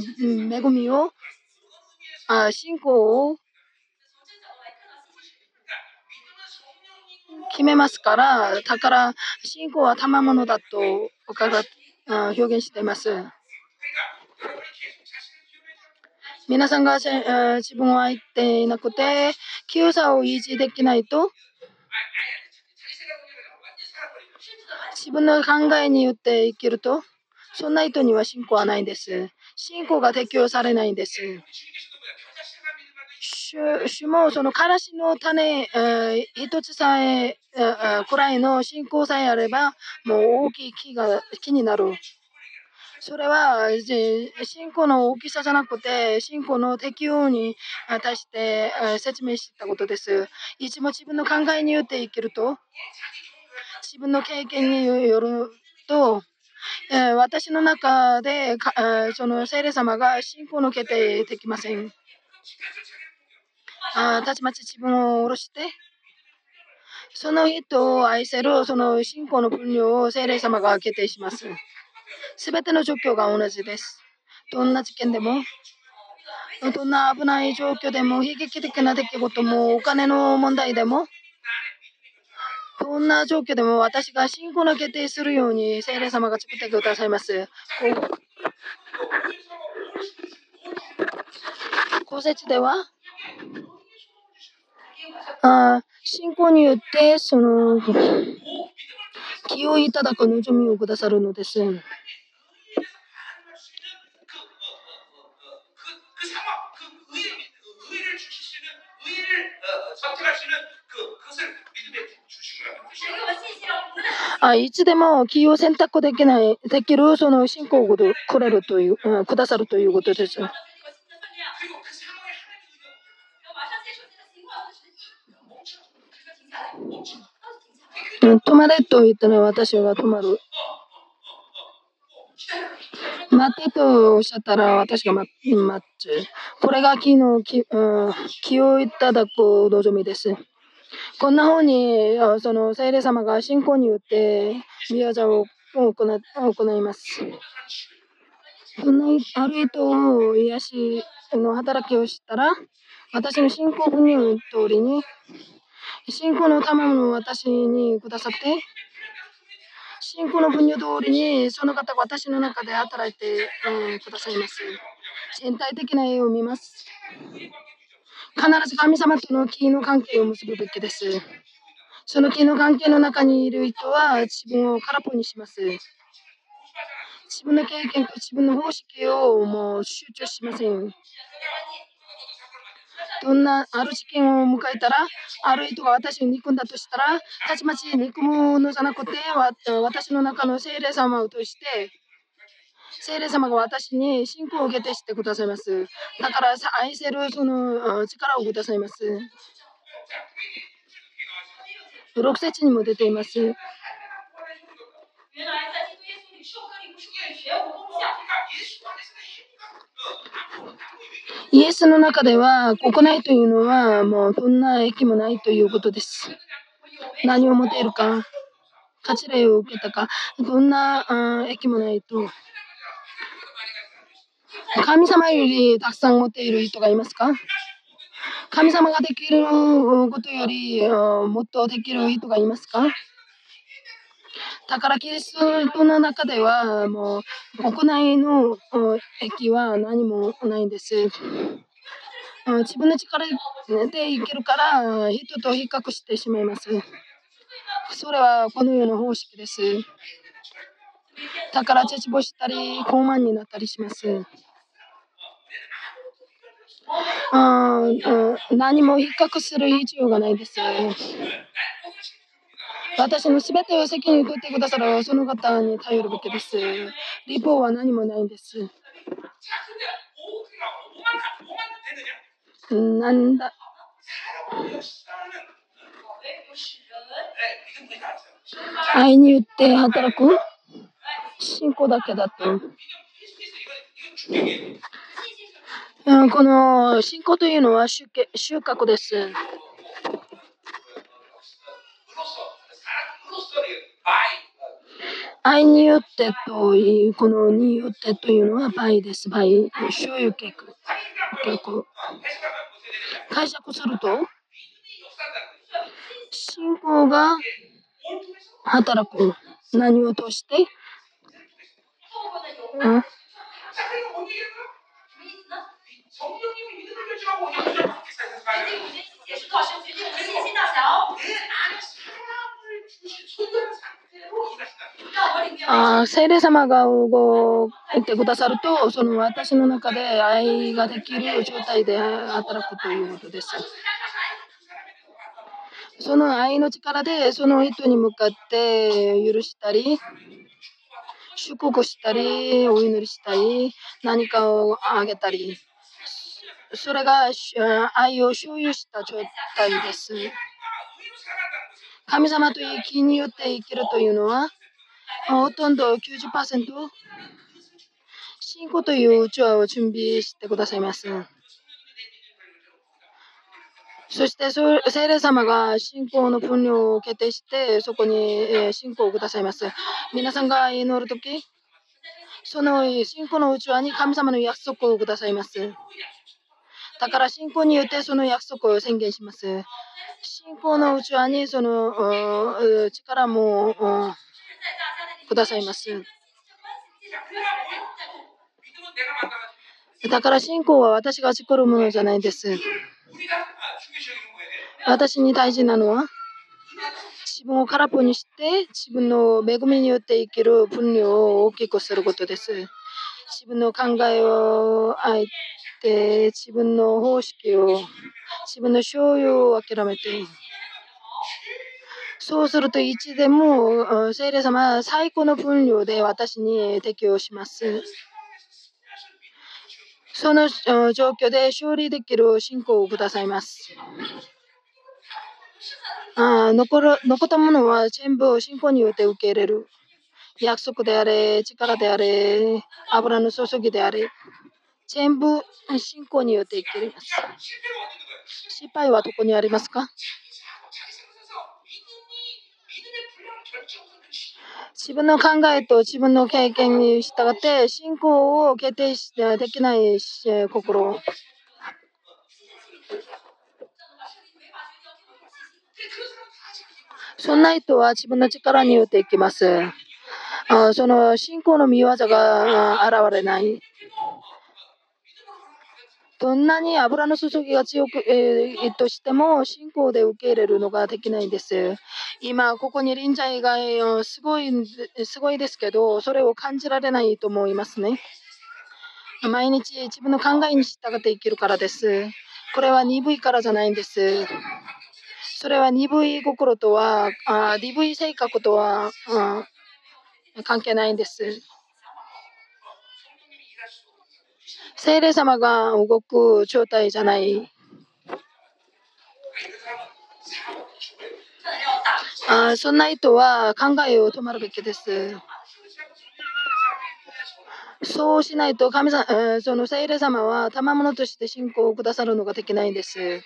みをあ信仰を決めますから、だから信仰は賜物だと伺表現しています。皆さんが自分は言っていなくて、清さを維持できないと、自分の考えによって生きると、そんな人には信仰はないんです。信仰が適用されないんです。主もそのからしの種、えー、一つさええー、くらいの信仰さえあれば、もう大きい木が木になる。それは信仰の大きさじゃなくて、信仰の適用に対して説明したことです。いつも自分の考えによって生きると、自分の経験によるとえ、私の中でその聖霊様が信仰の決定できません。あたちまち自分を下ろして、その人を愛せるその信仰の分量を聖霊様が決定します。すべての状況が同じです。どんな事件でも、どんな危ない状況でも、悲劇的な出来事も、お金の問題でも、どんな状況でも私が信仰の決定するように聖霊様が作ってくださいます。公説では、あ信仰によって、その、気をいただく望みをくださるのです。あいつでも気を選択できない、できるその信仰をくれるという、うん、くださるということです。うん止まれと言ったら私は止まる。待てとおっしゃったら私が待つ。これが昨日気,、うん、気をいただく望みです。こんなふうに、その聖霊様が信仰によって宮座を行います。そんなある人を癒しの働きをしたら、私の信仰分の通りに信仰の賜物を私にくださって、信仰の分野通りにその方が私の中で働いて、えー、くださいます。全体的な絵を見ます。必ず神様との気の関係を結ぶべきです。その気の関係の中にいる人は自分を空っぽにします。自分の経験と自分の方式をもう集中しません。どんなある事件を迎えたら、ある人が私を憎んだとしたら、たちまち憎むのじゃなくて、私の中の精霊様を通して、精霊様が私に信仰を受けてしてくださいます。だから愛せるその力をくださいます。6節にも出ています。イエスの中では国内というのはもうどんな益もないということです。何を持っているか、価値例を受けたか、どんな益もないと。神様よりたくさん持っている人がいますか？神様ができることよりもっとできる人がいますか？だからキリストの中ではもう国内の駅は何もないんです。自分の力で生きるから人と比較してしまいます。それはこの世の方式です。だから絶望したり高慢になったりします。あ何も比較する必要がないです。私のすべてを責任を取ってくださるその方に頼るべきです。立法は何もないんです。なんだ愛によって働く？信仰だけだと。うんこの信仰というのは収穫です。愛によってという、このによってというのは倍です。倍、所有結結構解釈すると信仰が働く。何を通して、うん？あ聖霊様が動いてくださると、その私の中で愛ができる状態で働くということです。その愛の力でその人に向かって許したり、祝福したり、お祈りしたり、何かをあげたり、それが愛を所有した状態です。神様という気によって生きるというのは、ほとんど90%信仰といううちわを準備してくださいます。そして、聖霊様が信仰の分量を決定して、そこに信仰をくださいます。皆さんが祈るとき、その信仰のうちわに神様の約束をくださいます。だから信仰によってその約束を宣言します。信仰のうちわにその力もくださいます。だから信仰は私が作るものじゃないです。私に大事なのは自分を空っぽにして自分の恵みによって生きる分量を大きくすることです。自分の考えをあて自分の方式を自分の所有を諦めてそうすると、いつでも、聖霊様は最高の分量で私に適用します。その状況で勝利できる信仰をくださいます。あ残る残ったものは全部信仰によって受け入れる。約束であれ、力であれ、油の注ぎであれ、全部信仰によって生きます。失敗はどこにありますか？自分の考えと自分の経験に従って信仰を決定してできない心。そんな人は自分の力によっていきます。その信仰の見業が現れない。どんなに油の注ぎが強く、えー、としても信仰で受け入れるのができないんです。今、ここに臨在がすごい、すごいですけど、それを感じられないと思いますね。毎日自分の考えに従って生きるからです。これは鈍いからじゃないんです。それは鈍い心とは、あ鈍い性格とは、うん、関係ないんです。聖霊様が動く状態じゃない。あそんな人は考えを止まるべきです。そうしないと神様、その聖霊様は賜物として信仰をくださるのができないんです。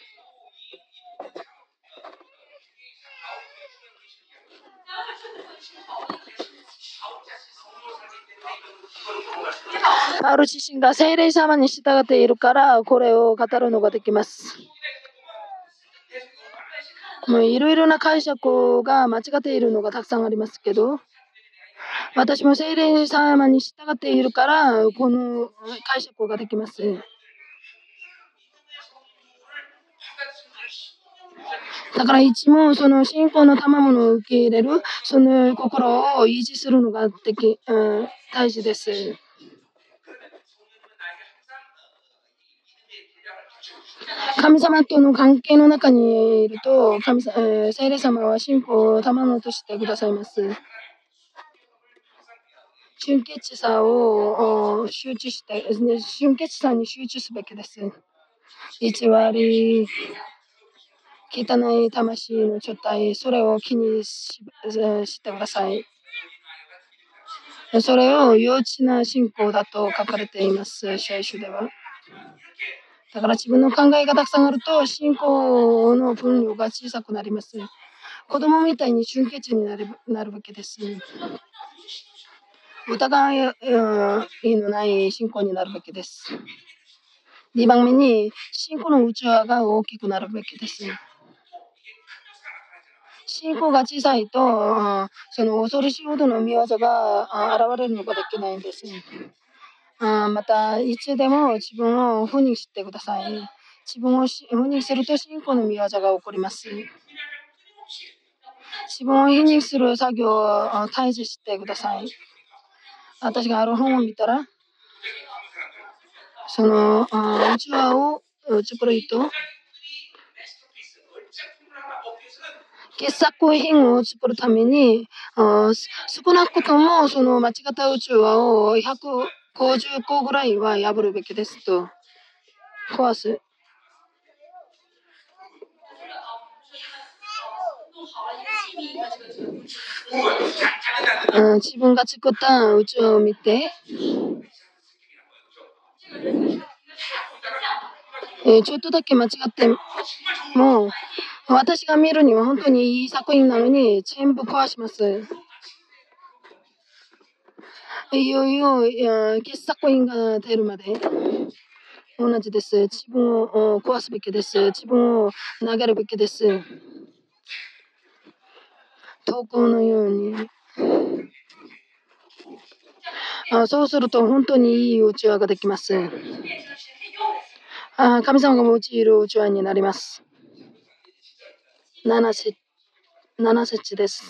パウル自身が聖霊様に従っているから、これを語るのができます。もういろいろな解釈が間違っているのがたくさんありますけど、私も聖霊様に従っているから、この解釈ができます。だからいつもその信仰の賜物を受け入れる、その心を維持するのができ、うん、大事です。神様との関係の中にいると、神様、えー、聖霊様は信仰を賜物としてくださいます。純潔さを集中して、純潔さに集中すべきです。偽り、汚い魂の状態、それを気にししてください。それを幼稚な信仰だと書かれています、聖書では。だから自分の考えがたくさんあると、信仰の分量が小さくなります。子供みたいに純潔になるなるわけです。疑いのない信仰になるべきです。2番目に信仰の内輪が大きくなるべきです。信仰が小さいと、その恐ろしいほどの見業が現れるのができないんです。また、いつでも自分を不にしてください。自分を不にすると信仰の見業が起こります。自分を否認する作業を退治してください。私がある本を見たら、そのうちわを作る人、傑作品を作るために、少なくともその間違った宇宙輪を150個ぐらいは破るべきですと。壊す。うん、自分が作った宇宙を見て、えー、ちょっとだけ間違っても、私が見るには本当にいい作品なのに全部壊します。いよいよ、傑作品が出るまで同じです。自分を壊すべきです。自分を投げるべきです。投稿のように。あそうすると本当にいいうちわができます。あ神様が用いるうちわになります。7節 ,7 節です。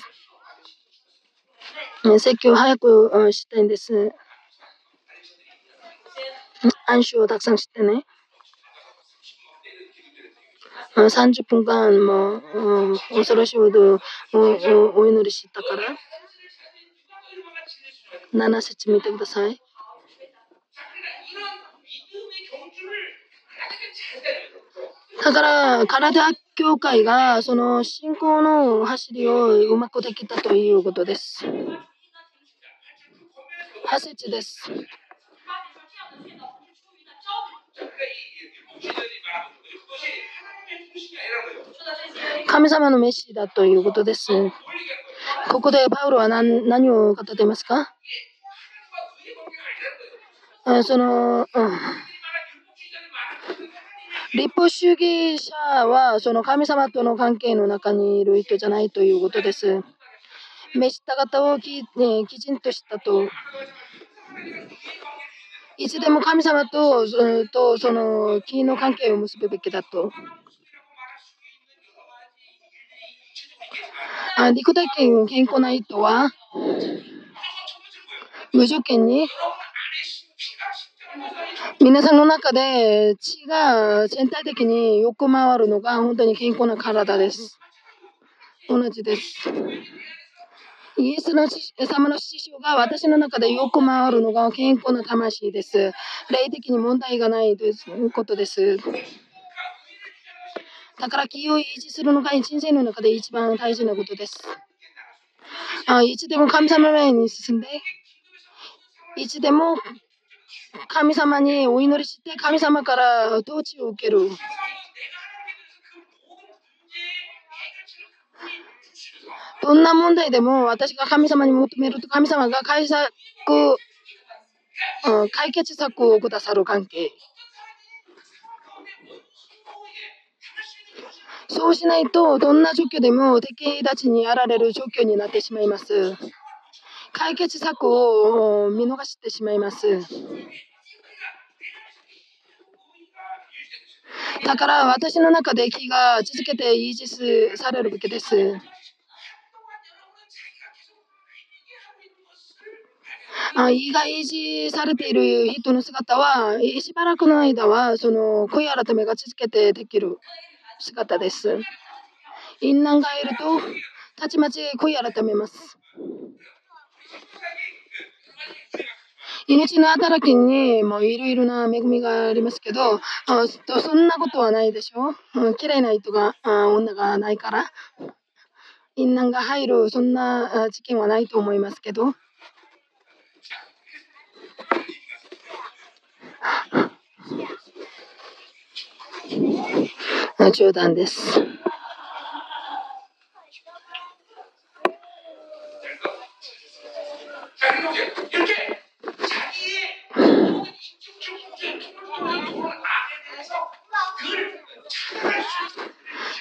説教早くしたいんです。暗唱をたくさんしてね。30分間も恐ろしいほどお祈りしたから。7節見てください。だから、体教会がその信仰の走りをうまくできたということです。8節です。神様のメシだということです。ここでパウロは何何を語っていますか？その、うん、立法主義者はその神様との関係の中にいる人じゃないということです。召した方をき,、ね、きちんとしたと。いつでも神様ととその気の関係を結ぶべきだと。あ陸体験健康な人は無条件に皆さんの中で血が全体的によく回るのが本当に健康な体です。同じです。イエスの様の師匠が私の中でよく回るのが健康な魂です。霊的に問題がないということです。だから気を維持するのが人生の中で一番大事なことです。あいつでも神様の前に進んで、いつでも神様にお祈りして神様から統治を受ける。どんな問題でも私が神様に求めると神様が解釈、解決策をくださる関係。そうしないと、どんな状況でも敵たちにやられる状況になってしまいます。解決策を見逃してしまいます。だから私の中で気が続けて維持されるべきです。胃が維持されている人の姿は、しばらくの間は、その悔い改めが続けてできる。姿です。淫乱がいると、たちまち悔い改めます。命の働きにもいろいろな恵みがありますけど、あそんなことはないでしょ？うん、嫌いな人が女がないから、淫乱が入るそんな事件はないと思いますけど。冗談です。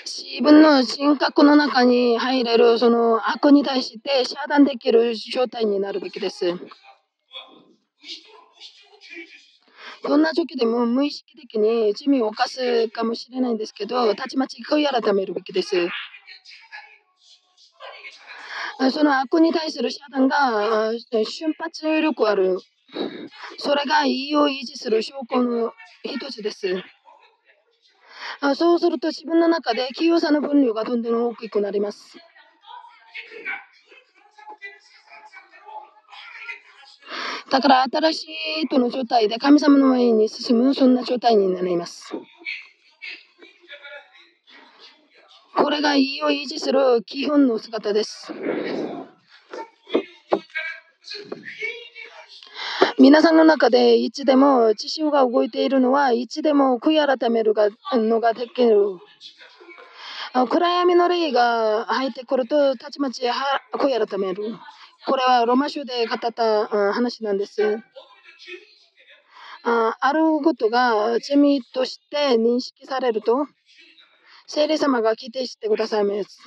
自分の人格の中に入れるその悪に対して遮断できる状態になるべきです。どんな時でも無意識的に罪を犯すかもしれないんですけど、たちまち悔い改めるべきです。その悪に対する遮断が瞬発力ある。それが意を維持する証拠の一つです。そうすると自分の中で清さの分量がどんどん大きくなります。だから新しい人の状態で神様の前に進むそんな状態になります。これが意を維持する基本の姿です。皆さんの中でいつでも知識が動いているのはいつでも悔い改めるのができる。暗闇の霊が入ってくるとたちまち悔い改める。これはロマ書で語った話なんです。ああることが罪として認識されると、聖霊様が規定してくださいます。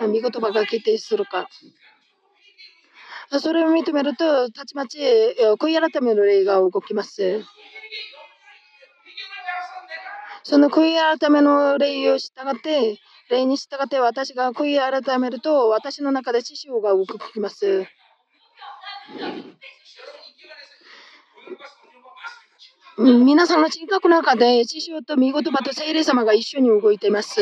御言葉が規定するか。それを認めると、たちまち悔い改めの霊が動きます。その悔い改めの霊を従って、例に従って私が悔い改めると私の中で師匠が動きます。皆さんの人格の中で師匠と見言葉と聖霊様が一緒に動いています。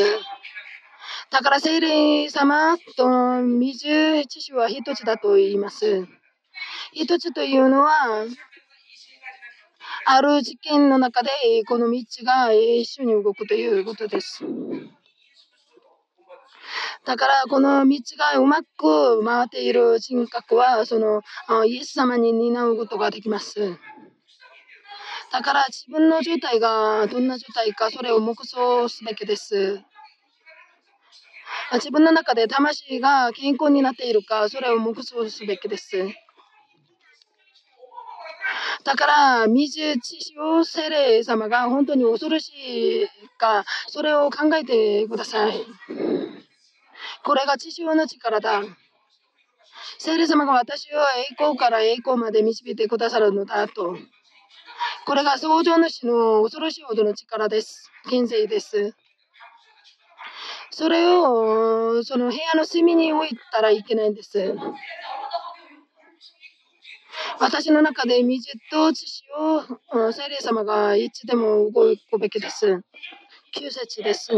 だから聖霊様と水知識は一つだと言います。一つというのは、ある事件の中でこの3つが一緒に動くということです。だから、この道がうまく回っている人格は、そのイエス様に担うことができます。だから、自分の状態がどんな状態か、それを目想すべきです。自分の中で魂が健康になっているか、それを目想すべきです。だから、水知識を精霊様が本当に恐ろしいか、それを考えてください。これが地上の力だ。聖霊様が私を栄光から栄光まで導いてくださるのだと。これが創造主の恐ろしいほどの力です。現世です。それをその部屋の隅に置いたらいけないんです。私の中で水と知を聖霊様がいつでも動くべきです。9節です。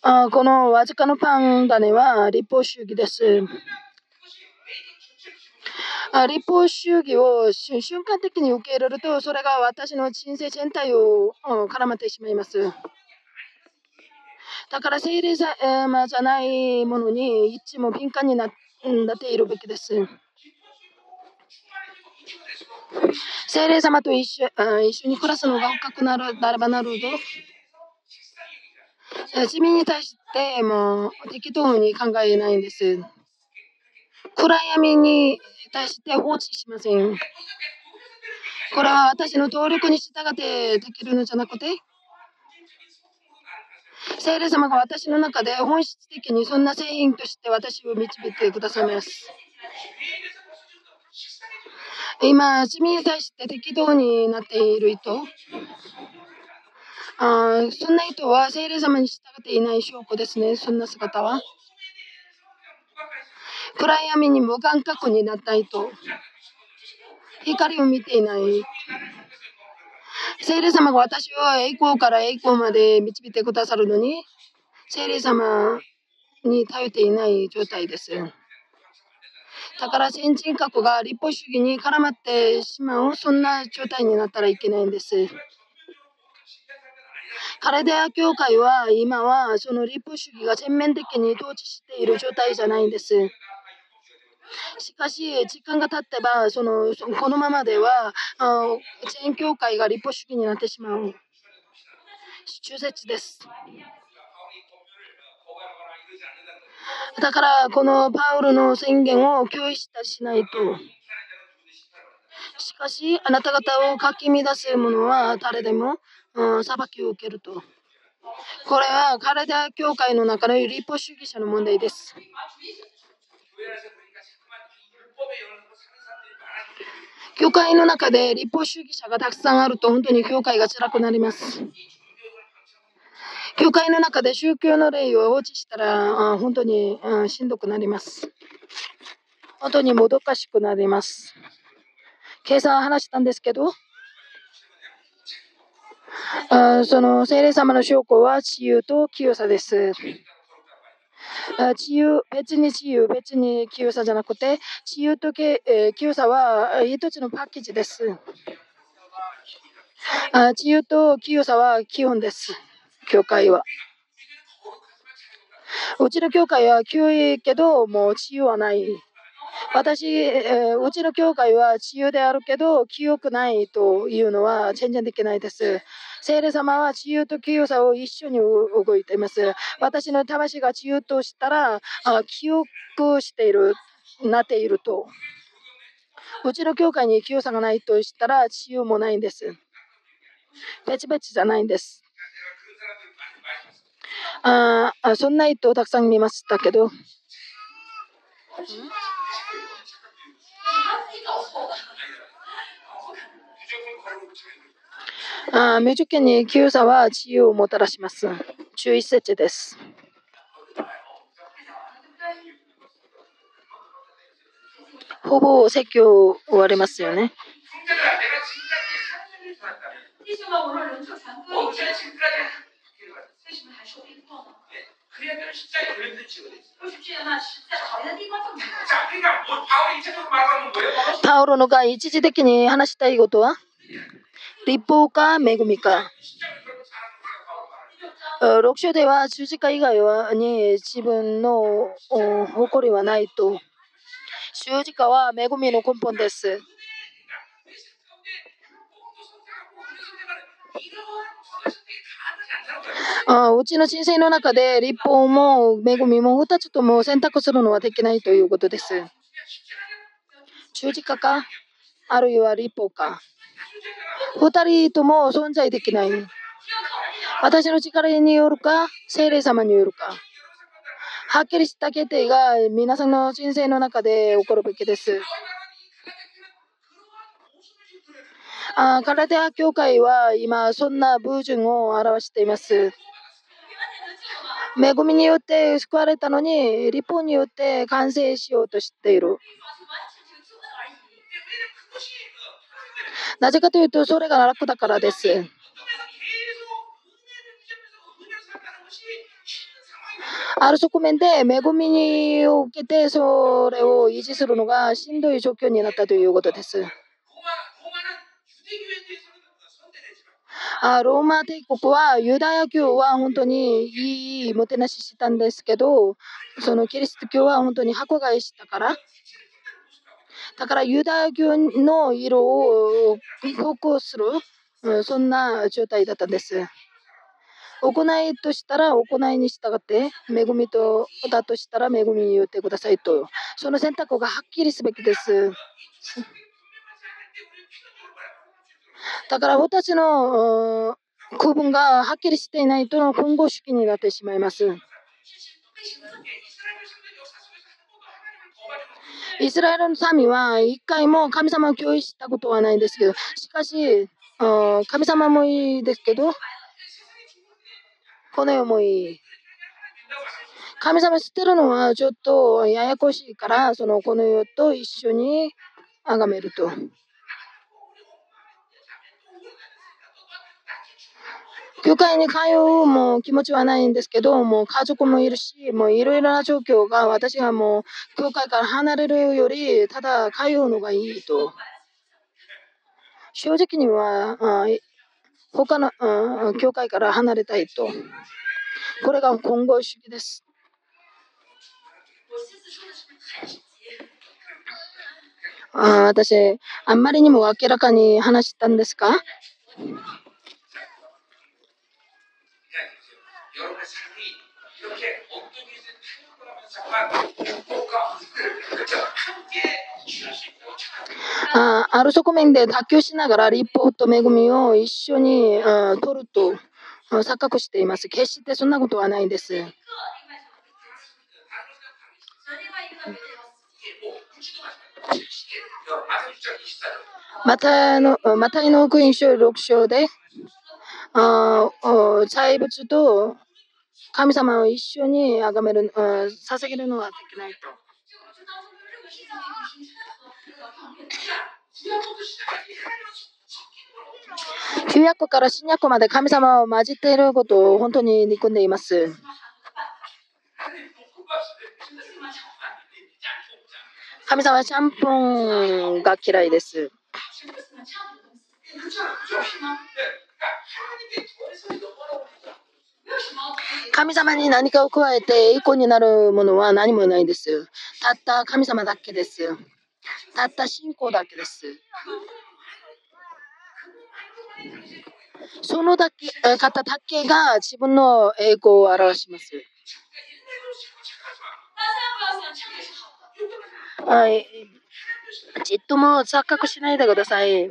あこのわずかのパン種は立法主義です。立法主義を瞬間的に受け入れると、それが私の人生全体を絡まってしまいます。だから聖霊様じゃないものにいつも敏感になっているべきです。聖霊様と一緒一緒に暮らすのが深くなるなればなるほど、自分に対しても適当に考えないんです。暗闇に対して放置しません。これは私の動力に従ってできるのじゃなくて、聖霊様が私の中で本質的にそんな製品として私を導いてくださいます。今、罪に対して適当になっている人、あそんな人は聖霊様に従っていない証拠ですね、そんな姿は。暗闇に無感覚になった人、光を見ていない。聖霊様が私を栄光から栄光まで導いてくださるのに、聖霊様に頼っていない状態です。だから先人格が立法主義に絡まってしまう、そんな状態になったらいけないんです。カレデア教会は今はその立法主義が全面的に統治している状態じゃないんです。しかし、時間が経ってば、そのこのままでは、全教会が立法主義になってしまう。中絶です。だから、このパウルの宣言を共有したしないと。しかし、あなた方をかき乱す者は誰でも、うん、裁きを受けると。これは体教会の中の立法主義者の問題です。教会の中で立法主義者がたくさんあると本当に教会が辛くなります。教会の中で宗教の霊を放置したら本当にしんどくなります。本当にもどかしくなります。今朝話したんですけど、あその聖霊様の証拠は自由と清さです。自由、別に自由、別に清さじゃなくて、自由と清さは一つのパッケージです。自由と清さは基本です。教会は。うちの教会は清いけど、もう自由はない。私、えー、うちの教会は自由であるけど、清くないというのは全然できないです。聖霊様は自由と清さを一緒に動いています。私の魂が自由としたら、あ清くしている、なっていると。うちの教会に清さがないとしたら、自由もないんです。別々じゃないんです。ああそんな人をたくさん見ましたけど。あ無条件に救済は自由をもたらします。注意設置です。ほぼ説教終わりますよね。パウロのが一時的に話したいことは？立法か恵みか。6章では十字架以外はに自分の誇りはないと。十字架は恵みの根本です。あうちの人生の中で立法も恵みも2つとも選択するのはできないということです。十字架か、あるいは立法か。2人とも存在できない。私の力によるか、精霊様によるか。はっきりした決定が皆さんの人生の中で起こるべきです。あカラテア教会は今そんな矛盾を表しています。恵みによって救われたのに、立法によって完成しようとしている。なぜかというと、それが楽だからです。ある側面で恵みを受けてそれを維持するのがしんどい状況になったということです。あローマ帝国はユダヤ教は本当にいいもてなししたんですけどそのキリスト教は本当に迫害したからだからユダヤ教の色を強行する、そんな状態だったんです。行いとしたら行いに従って恵みとだとしたら恵みに言ってくださいとその選択がはっきりすべきです。だから私たちの区分がはっきりしていないとの混合主義になってしまいます。イスラエルの民は一回も神様を共有したことはないんですけど、しかし、神様もいいですけど、この世もいい。神様捨てるのはちょっとややこしいから、そのこの世と一緒に崇めると。教会に通うも気持ちはないんですけど、もう家族もいるし、もういろいろな状況が私がもう教会から離れるより、ただ通うのがいいと。正直には、他のあ教会から離れたいと。これが混合主義です。あ私、あんまりにも明らかに話したんですか？あある側面で卓球しながら立法と恵みを一緒に取ると錯覚しています。決してそんなことはないです。またの、またの福音書6章で、あ財物と神様を一緒に崇める、うん捧げるのはできないと。旧約から新約まで神様を混じっていることを本当に憎んでいます。神様はちゃんぽんが嫌いです。神様に何かを加えて栄光になるものは何もないです。たった神様だけです。たった信仰だけです。そのだけ方だけが自分の栄光を表します。はい。ちっとも錯覚しないでください。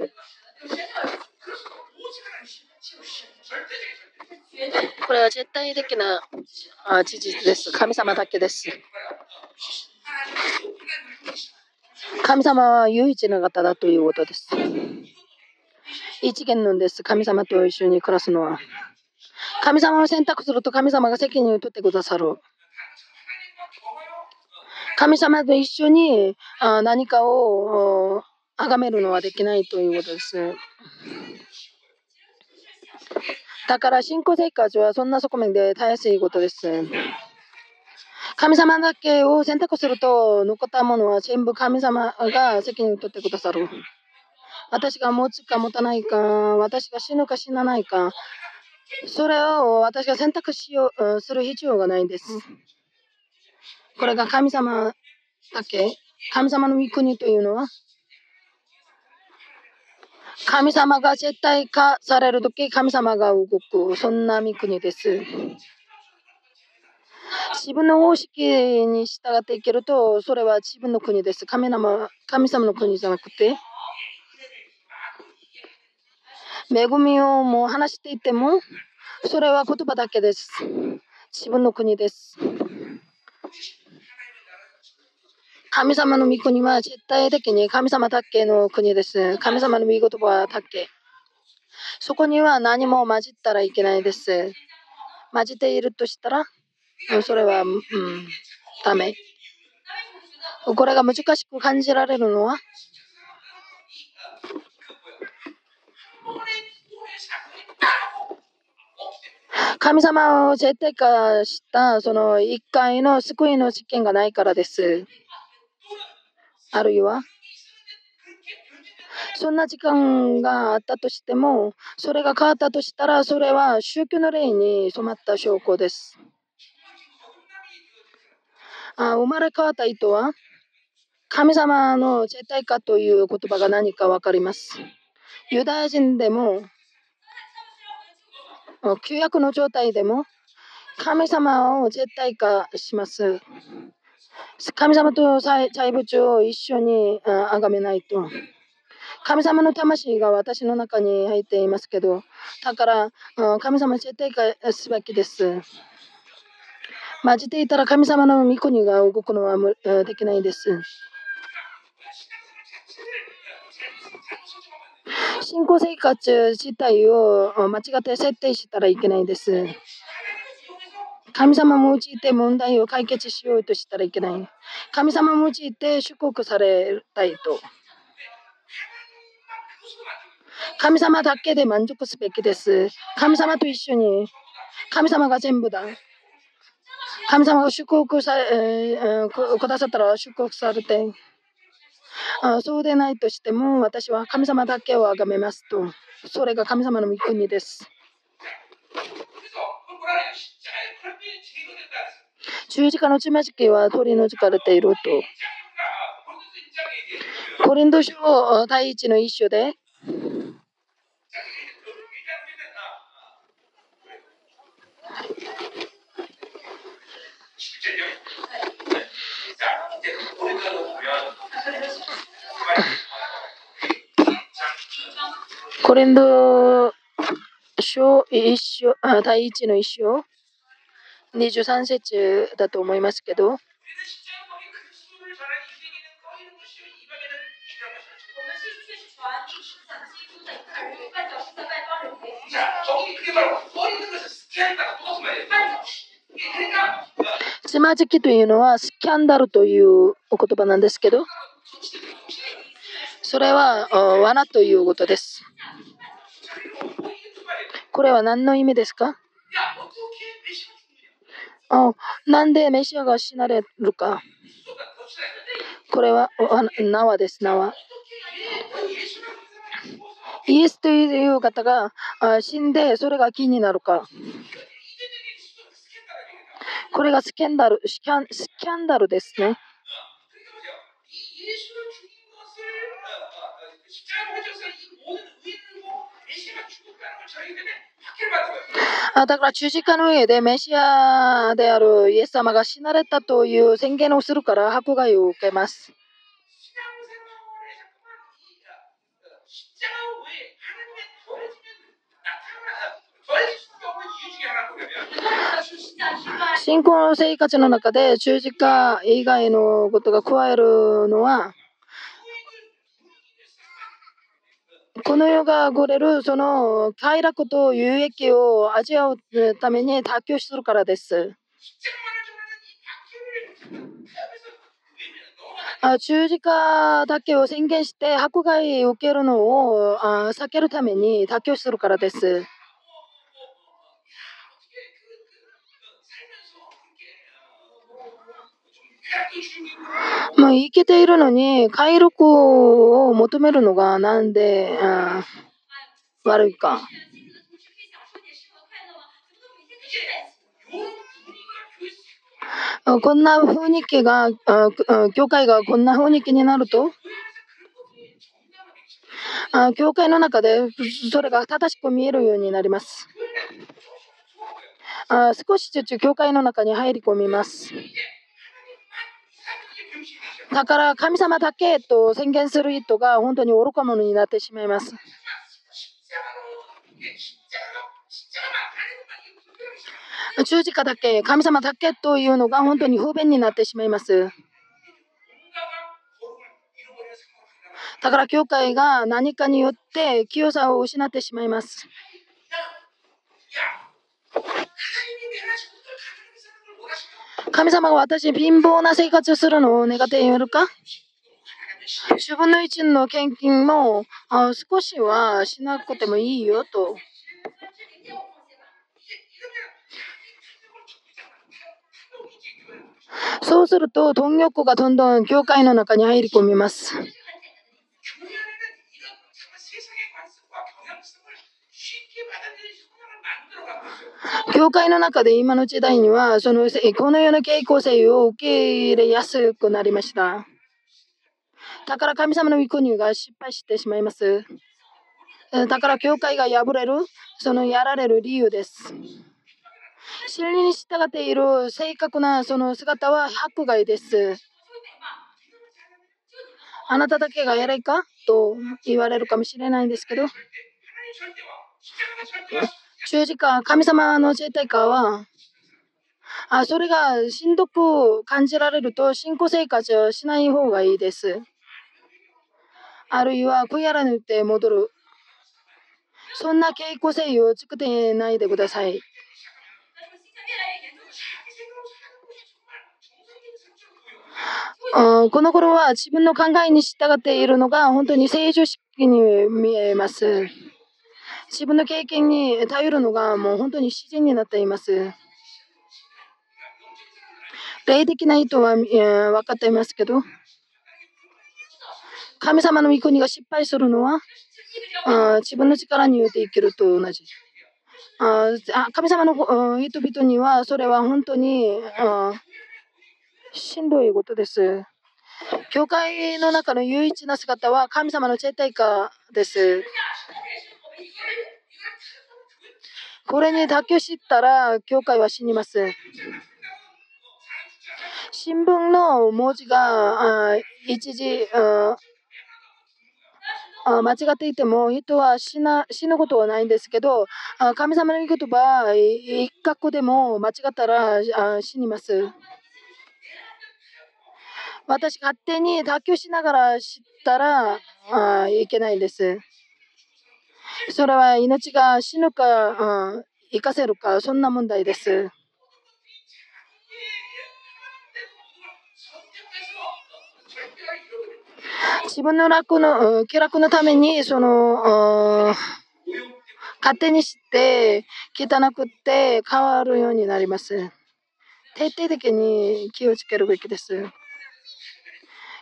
これは絶対的な事実です。神様だけです。神様は唯一の方だということです。一元論です。神様と一緒に暮らすのは。神様を選択すると神様が責任を取ってくださる。神様と一緒に何かを崇めるのはできないということです。だから信仰生活はそんな側面で大切いことです。神様だけを選択すると残ったものは全部神様が責任を取ってくださる。私が持つか持たないか、私が死ぬか死なないか、それを私が選択しようする必要がないんです。これが神様だけ、神様の御国というのは、神様が絶対化されるとき、神様が動く、そんな御国です。自分の方式に従っていけると、それは自分の国です。神様神様の国じゃなくて、恵みをもう話していても、それは言葉だけです。自分の国です。神様の御国は絶対的に神様だけの国です。神様の御言葉だけ。そこには何も混じったらいけないです。混じっているとしたら、それは、うん、ダメ。これが難しく感じられるのは、神様を絶対化したその一回の救いの実験がないからです。あるいは、そんな時間があったとしても、それが変わったとしたら、それは宗教の霊に染まった証拠です。あ生まれ変わった意図は、神様の絶対化という言葉が何か分かります。ユダヤ人でも、旧約の状態でも、神様を絶対化します。神様と財物を一緒にあ崇めないと。神様の魂が私の中に入っていますけど、だから神様絶対化すべきです。混じっていたら神様の御国が動くのはできないです。信仰生活自体を間違って設定したらいけないです。神様も用いて問題を解決しようとしたらいけない。神様も用いて祝福されたいと。神様だけで満足すべきです。神様と一緒に、神様が全部だ。神様が祝福さ、えー、くださったら祝福されて、あそうでないとしても、私は神様だけを崇めますと。それが神様の御国です。十字架の血まじきは取り除かれていると。コリンド書第一の一章で、コリンド書一章第一の一章23節だと思いますけど。つまずきというのはスキャンダルというお言葉なんですけど、それは罠ということです。これは何の意味ですか？なんでメシアが死なれるかこれは縄です、縄。イエスという方が死んでそれが気になるか。これがスキャンダル、スキャンスキャンダルですね。あだから十字架の上でメシアであるイエス様が死なれたという宣言をするから迫害を受けます。信仰の生活の中で十字架以外のことが加えるのは、この世が汚れるその快楽と有益を味わうために妥協するからです。あ十字架だけを宣言して迫害を受けるのをあ避けるために妥協するからです。まあ、生きているのに、快楽を求めるのがなんで、あ悪いか。こんな雰囲気が、教会がこんな雰囲気になると、教会の中でそれが正しく見えるようになります。少しずつ教会の中に入り込みます。だから神様だけと宣言する人が本当に愚か者になってしまいます。十字架だけ、神様だけというのが本当に不便になってしまいます。だから教会が何かによって清さを失ってしまいます。神様が私貧乏な生活をするのを願っているか？主分の一の献金もあ少しはしなくてもいいよと。そうすると、貪欲がどんどん教会の中に入り込みます。教会の中で今の時代には、その、このような傾向性を受け入れやすくなりました。だから神様の御国が失敗してしまいます。だから教会が破れる、そのやられる理由です。真理に従っている正確なその姿は迫害です。あなただけが偉いかと言われるかもしれないんですけど、十字架、神様の生体化は、あそれがしんどく感じられると信仰生活をしない方がいいです。あるいは悔やらぬって戻る。そんな傾向性を作ってないでください。うんこの頃は自分の考えに従っているのが本当に正常式に見えます。自分の経験に頼るのがもう本当に自然になっています。霊的な意図は、え分かっていますけど、神様の御国が失敗するのは、あ自分の力によって生きると同じ。あ神様の人々にはそれは本当にあしんどいことです。教会の中の唯一な姿は神様のチェ体化です。これに妥協したら、教会は死にます。新聞の文字が一時間違っていても人は死な死ぬことはないんですけど神様の言葉一角でも間違ったら死にます。私勝手に卓球しながら知ったらいけないんです。それは命が死ぬか、うん、生かせるか、そんな問題です。自分の楽の、気楽のために、その、勝手にして、汚くて変わるようになります。徹底的に気をつけるべきです。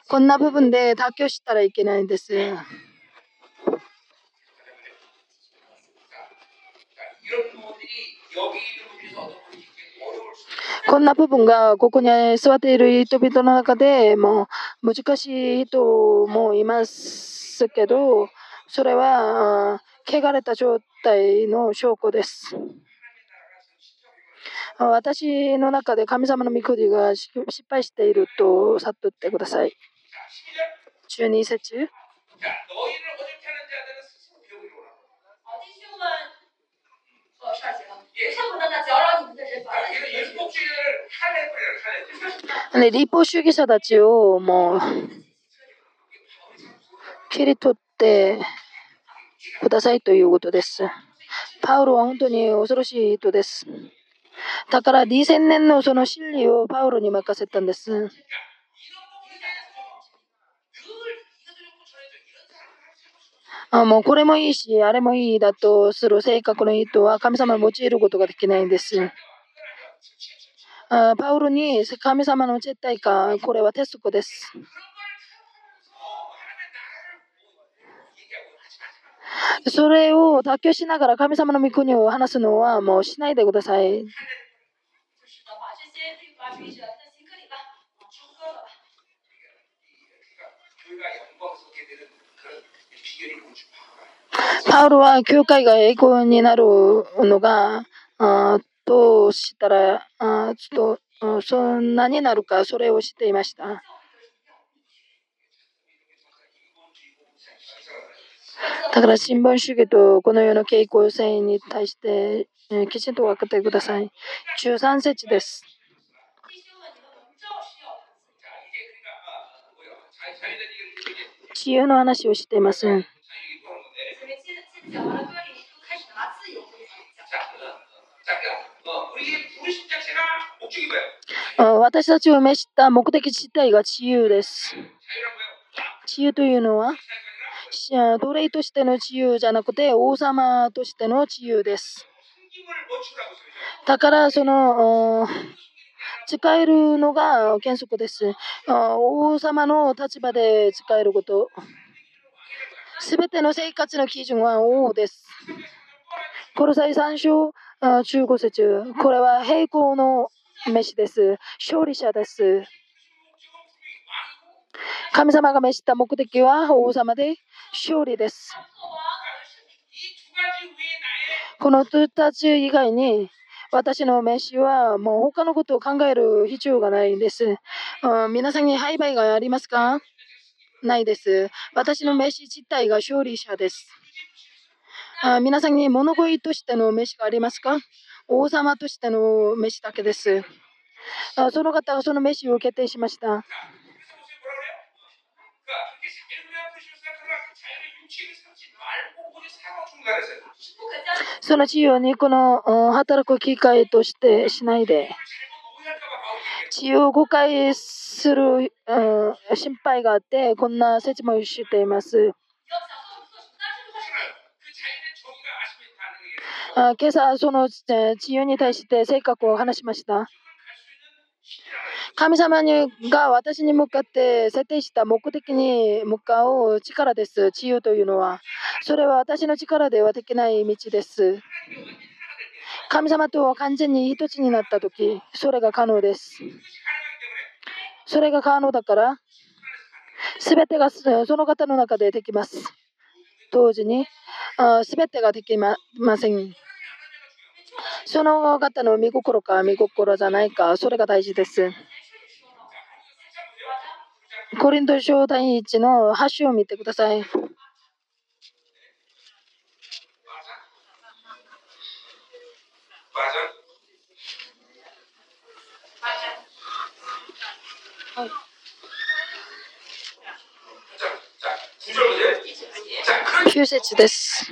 こんな部分で妥協したらいけないんです。こんな部分がここに座っている人々の中でも難しい人もいますけど、それは汚れた状態の証拠です。私の中で神様の御国が失敗していると悟ってください。12節ね、立法主義者たちをもう切り取ってくださいということです。パウロは本当に恐ろしい人です。だから2000年のその真理をパウロに任せたんです。あもうこれもいいし、あれもいいだとする性格の人は神様を用いることができないんです。あパウロに神様の絶対か、これは鉄則です。それを妥協しながら神様の御国を話すのはもうしないでください。パウロは教会が栄光になるのが、あどうしたらあちょっとそんなになるか、それを知っていました。だから新聞主義とこの世の傾向性に対して、きちんと分かってください。13節です。自由の話をしています。私たちを召した目的自体が自由です。自由というのは、奴隷としての自由じゃなくて、王様としての自由です。だから、その、使えるのが原則です。王様の立場で使えること。すべての生活の基準は王です。この際3章15節これは平行の飯です。勝利者です。神様が召した目的は王様で勝利です。この2つ以外に私の飯はもう他のことを考える必要がないんです。うん、皆さんに廃売がありますか？ないです。私の飯自体が勝利者です。あ皆さんに物乞いとしての飯がありますか？王様としての飯だけです。あその方はその飯を決定しました。その自由にこの働く機会としてしないで、自由を誤解する、心配があって、こんな説明をしています。今朝、その自由に対して性格を話しました。神様にが私に向かって設定した目的に向かう力です。自由というのは。それは私の力ではできない道です。神様と完全に一つになったとき、それが可能です。それが可能だから、すべてがその方の中でできます。同時に、すべてができません。その方の見心か見心じゃないか、それが大事です。コリント書第一の8を見てください。はい9節です。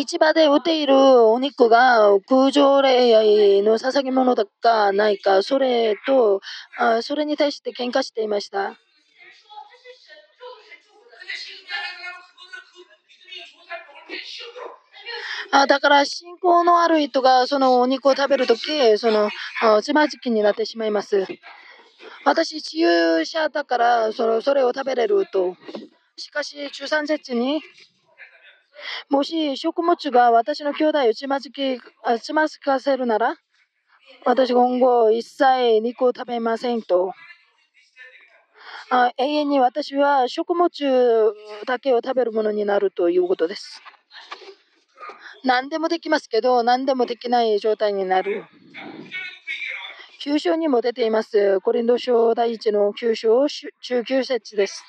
市場で売っているお肉が空上霊の捧げ物だかないか、それと、それに対して喧嘩していました。あだから信仰のある人がそのお肉を食べるとき、そのつまじきになってしまいます。私、治癒者だからそのそれを食べれると。しかし、13節に、もし食物が私の兄弟をつまずき、つまずかせるなら、私今後一切肉を食べませんと。あ永遠に私は食物だけを食べるものになるということです。何でもできますけど、何でもできない状態になる。9章にも出ています。コリンド書第1の9章19節です。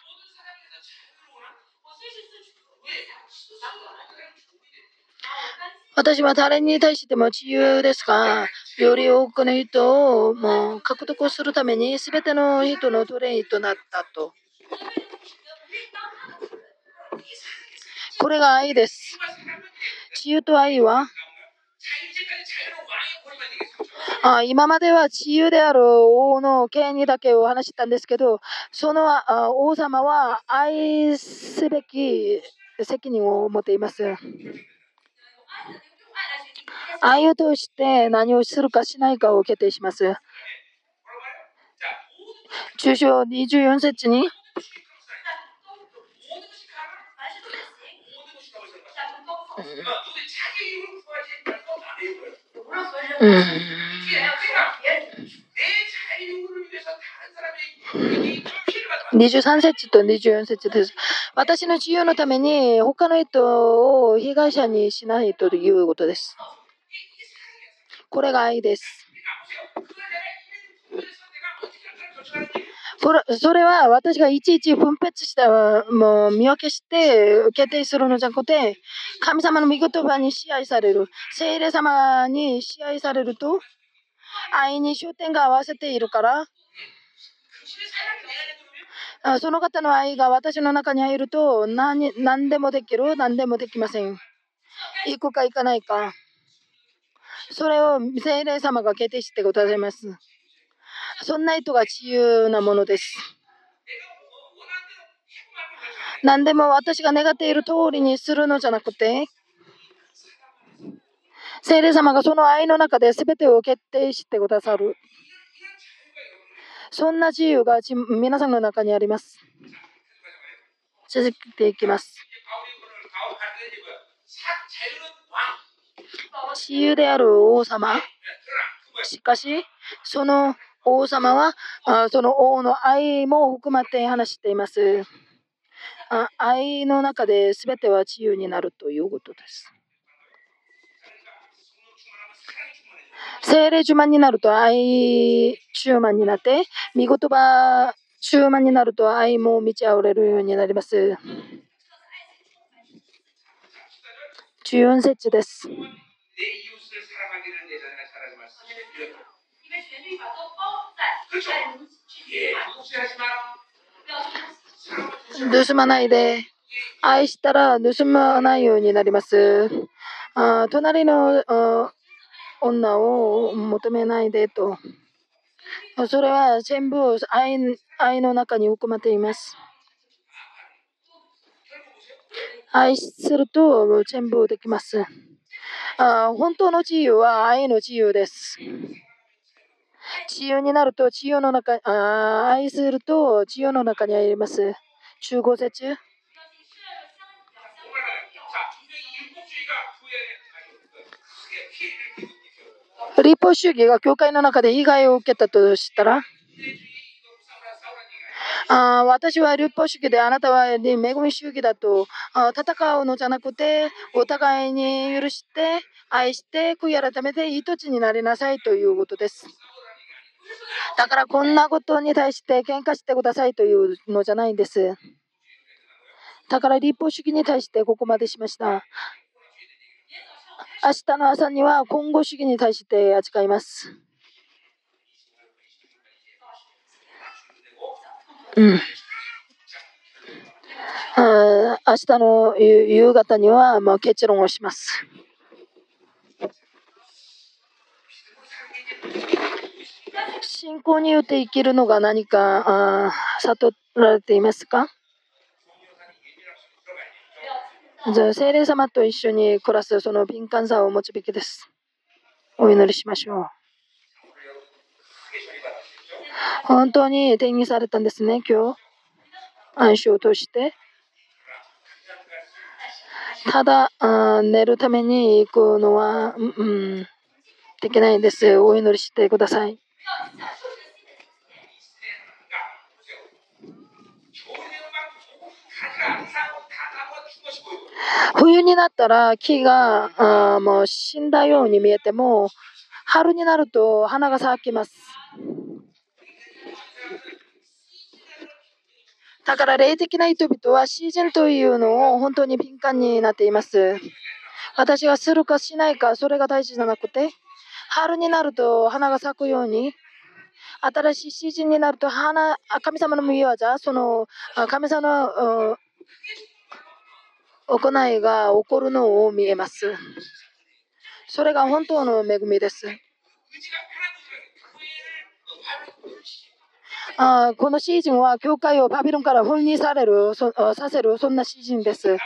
私は誰に対しても自由ですが、より多くの人をもう獲得するために全ての人の奴隷となったと。これが愛です。自由と愛は？あ今までは自由である王の権利だけを話したんですけど、そのあ王様は愛すべき責任を持っています。愛を通して何をするかしないかを決定します。中小24節に？うん。23節と24節です。私の自由のために他の人を被害者にしないということです。これが愛です。それそれは私がいちいち分別したもう見分けして決定するのじゃなくて神様の御言葉に支配される。聖霊様に支配されると愛に焦点が合わせているからその方の愛が私の中に入ると何何でもできる何でもできません。行くか行かないか。それを聖霊様が決定してございますそんな人が自由なものです。何でも私が願っている通りにするのじゃなくて、聖霊様がその愛の中で全てを決定してくださる。そんな自由が皆さんの中にあります。続けていきます。自由である王様。しかし、その王様はその王の愛も含まって話しています。愛の中で全ては自由になるということです。精霊充満になると愛充満になって、見言葉充満になると愛も満ち溢れるようになります。14節です。盗まないで。愛したら盗まないようになります。あ隣の女を求めないでと。それは全部愛愛の中に含まれています。愛すると全部できます。あ本当の自由は愛の自由です。自由になると、自由の中、あ愛すると、自由の中にあります。中5節立法主義が教会の中で被害を受けたとしたら、あ私は立法主義であなたは恵み主義だとあ戦うのじゃなくてお互いに許して愛して悔い改めて一つになりなさいということです。だからこんなことに対して喧嘩してくださいというのじゃないんです。だから立法主義に対してここまでしました。明日の朝には今後主義に対して扱います。うん。あ明日の夕方にはまあ結論をします。信仰によって生きるのが何かあ悟られていますか？じゃあ、精霊様と一緒に暮らすその敏感さをお持つべきです。お祈りしましょう。本当に定義されたんですね、今日。暗唱を通して。ただあ、寝るために行くのは、うん、できないです。お祈りしてください。冬になったら木があもう死んだように見えても春になると花が咲きます。だから霊的な人々はシーズンというのを本当に敏感になっています。私がするかしないかそれが大事じゃなくて春になると花が咲くように新しいシーズンになると花神様の御業その神様の行いが起こるのを見えます。それが本当の恵みです。あこのシーズンは教会をバビロンから分離されるそさせるそんなシーズンです。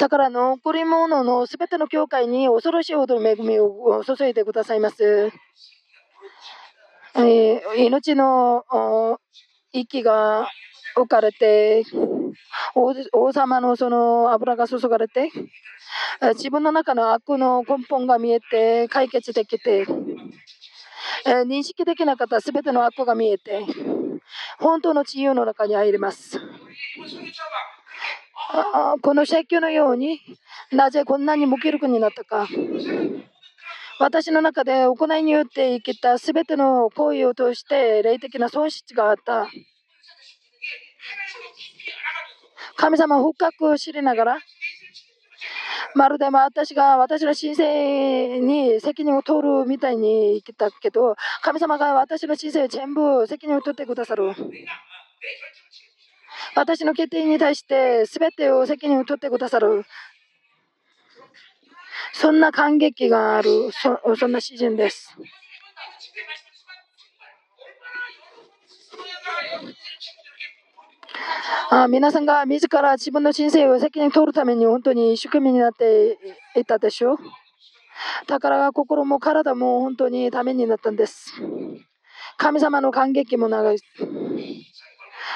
だから残り物のすべての教会に恐ろしいほど恵みを注いでくださいます。えー、命の息が置かれて王様のその油が注がれて自分の中の悪の根本が見えて解決できて認識できなかった全ての悪が見えて本当の自由の中に入ります。この説教のようになぜこんなに無気力になったか。私の中で行いによって生きた全ての行為を通して霊的な損失があった。神様を深く知りながら、まるで私が私の人生に責任を取るみたいに生きたけど、神様が私の人生全部責任を取ってくださる。私の決定に対して全てを責任を取ってくださる。そんな感激がある、そそんな詩人です。あ皆さんが自ら自分の人生を責任取るために本当に一生懸命になっていたでしょう。だから心も体も本当にためになったんです。神様の感激も長い。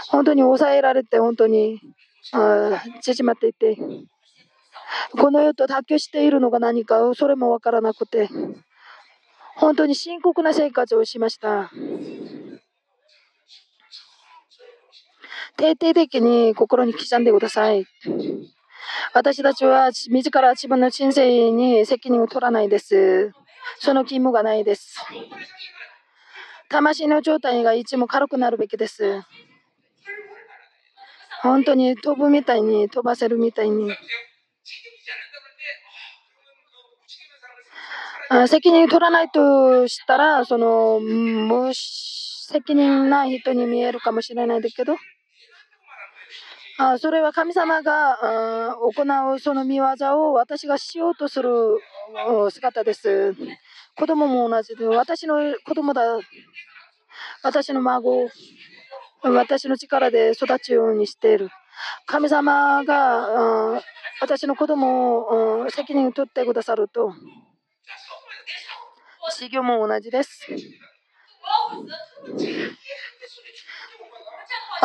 本当に抑えられて本当に縮まっていて、この世と妥協しているのが何かそれも分からなくて、本当に深刻な生活をしました。徹底的に心に刻んでください。私たちは自ら自分の人生に責任を取らないです。その義務がないです。魂の状態がいつも軽くなるべきです。本当に飛ぶみたいに飛ばせるみたいに。あ責任取らないとしたら、その無責任な人に見えるかもしれないですけど、あそれは神様が行うその見業を私がしようとする姿です。子供も同じで、私の子供だ、私の孫、私の力で育つようにしている。神様が私の子供を責任を取ってくださると、修行も同じです。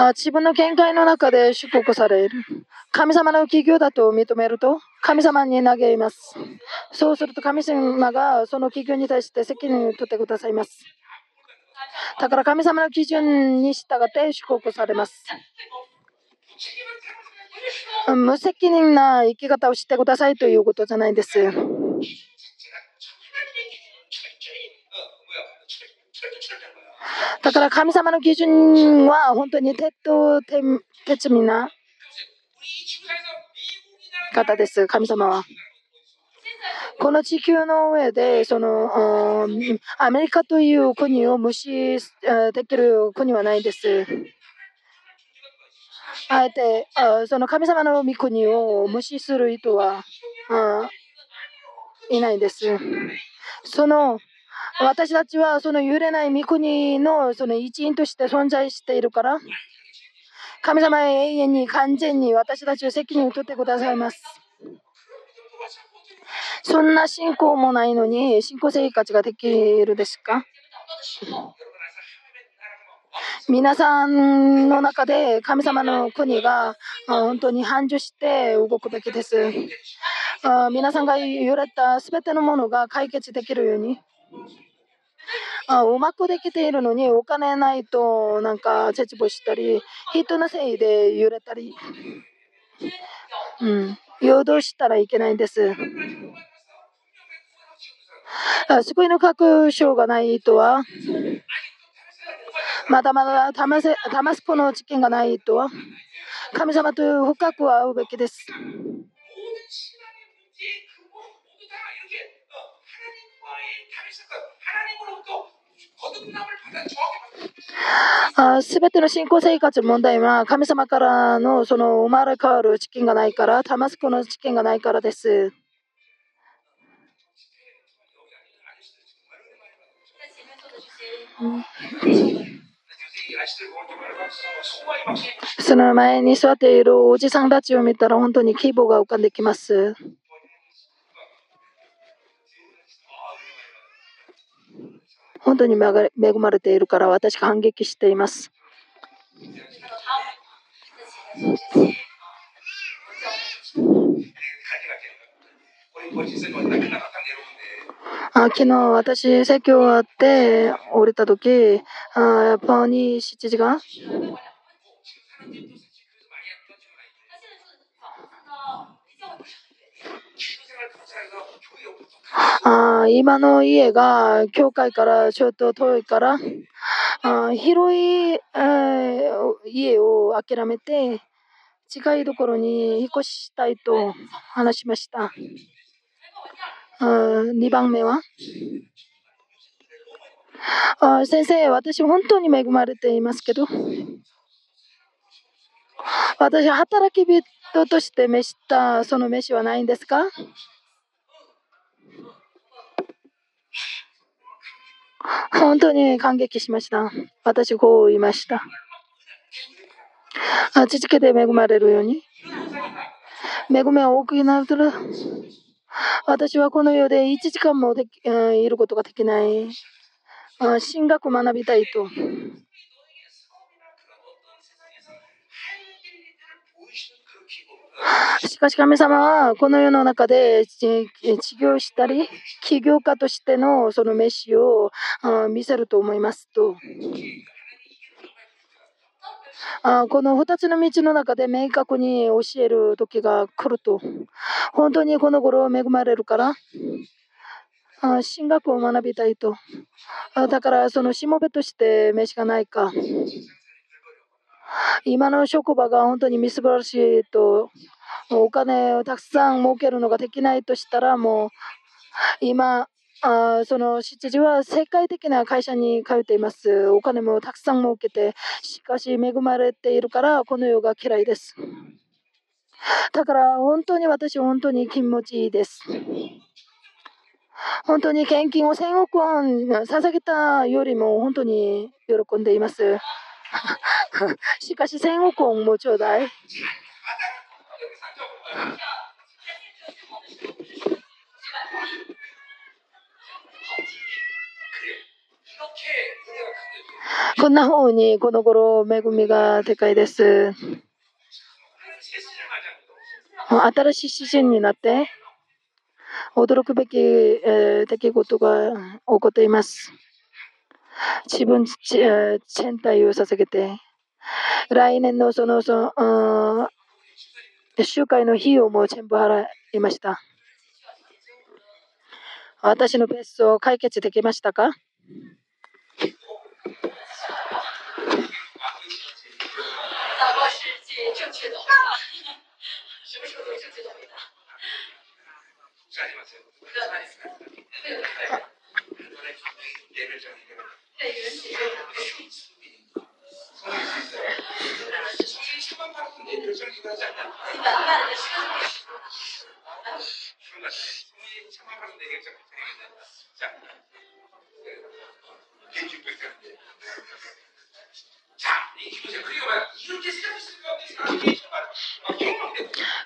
あ自分の見解の中で祝福される。神様の企業だと認めると、神様に投げます。そうすると神様がその企業に対して責任を取ってくださいます。だから神様の基準に従って祝福されます。無責任な生き方をしてくださいということじゃないです。だから神様の基準は本当に鉄と鉄みな方です、神様は。この地球の上でそのアメリカという国を無視できる国はないです。あえてその神様の御国を無視する人はいないです。その私たちはその揺れない御国のその一員として存在しているから、神様へ永遠に完全に私たちを責任を取ってくださいます。そんな信仰もないのに信仰生活ができるですか？皆さんの中で神様の国が本当に繁盛して動くべきです。皆さんが揺れた全てのものが解決できるように。あうまくできているのにお金ないとなんか絶望したり人のせいで揺れたり、うん、誘導したらいけないんです。救いの確証がない人は？まだまだタマスコの知見がない人は？神様という深く会うべきです。すべての信仰生活の問題は神様からのその生まれ変わる知見がないから、タマスコの知見がないからです。その前に座っているおじさんたちを見たら本当に希望が浮かんできます。本当に恵まれているから私感激しています。あ昨日私説教終わって降りた時あやっぱり7時間？あ今の家が教会からちょっと遠いからあ広い、えー、家を諦めて近いところに引っ越したいと話しました。あ2番目は？あ先生、私本当に恵まれていますけど私、働き人として召したその飯はないんですか？本当に感激しました。私、こう言いました。あ続けて恵まれるように。恵みは多くなると、私はこの世で1時間もでき、いることができない。進学学びたいと。しかし神様はこの世の中で治療したり起業家としてのその飯を見せると思いますと。あこの2つの道の中で明確に教える時が来ると。本当にこの頃恵まれるからあ進学を学びたいと。だからそのしもべとして飯がないか。今の職場が本当にみすばらしいとお金をたくさん儲けるのができないとしたらもう今あその執事は世界的な会社に通っています。お金もたくさん儲けて、しかし恵まれているからこの世が嫌いです。だから本当に私、本当に気持ちいいです。本当に献金を1000億円捧げたよりも本当に喜んでいます。しかし1000億円もちょうだい。こんな方にこの頃恵みがでかいです。新しいシーンになって驚くべき、えー、出来事が起こっています。自分全体を捧げて、来年のその、その、集会の費用も全部払いました。私の別荘を解決できましたか？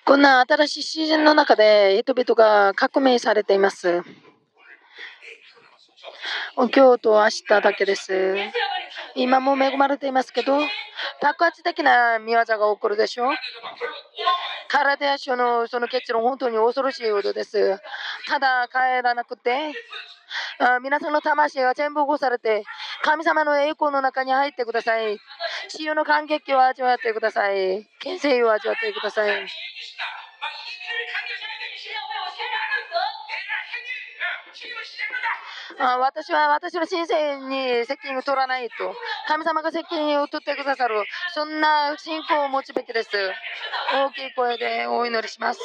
こんな新しいシーズンの中で人々が革命されています。今日と明日だけです。今も恵まれていますけど、爆発的な見業が起こるでしょう。体や書のその結論、本当に恐ろしいことです。ただ帰らなくて、皆さんの魂が全部起こされて、神様の栄光の中に入ってください。治癒の感激を味わってください。権勢を味わってください。あ私は私の人生に責任を取らないと。神様が責任を取ってくださる。そんな信仰を持つべきです。大きい声でお祈りします。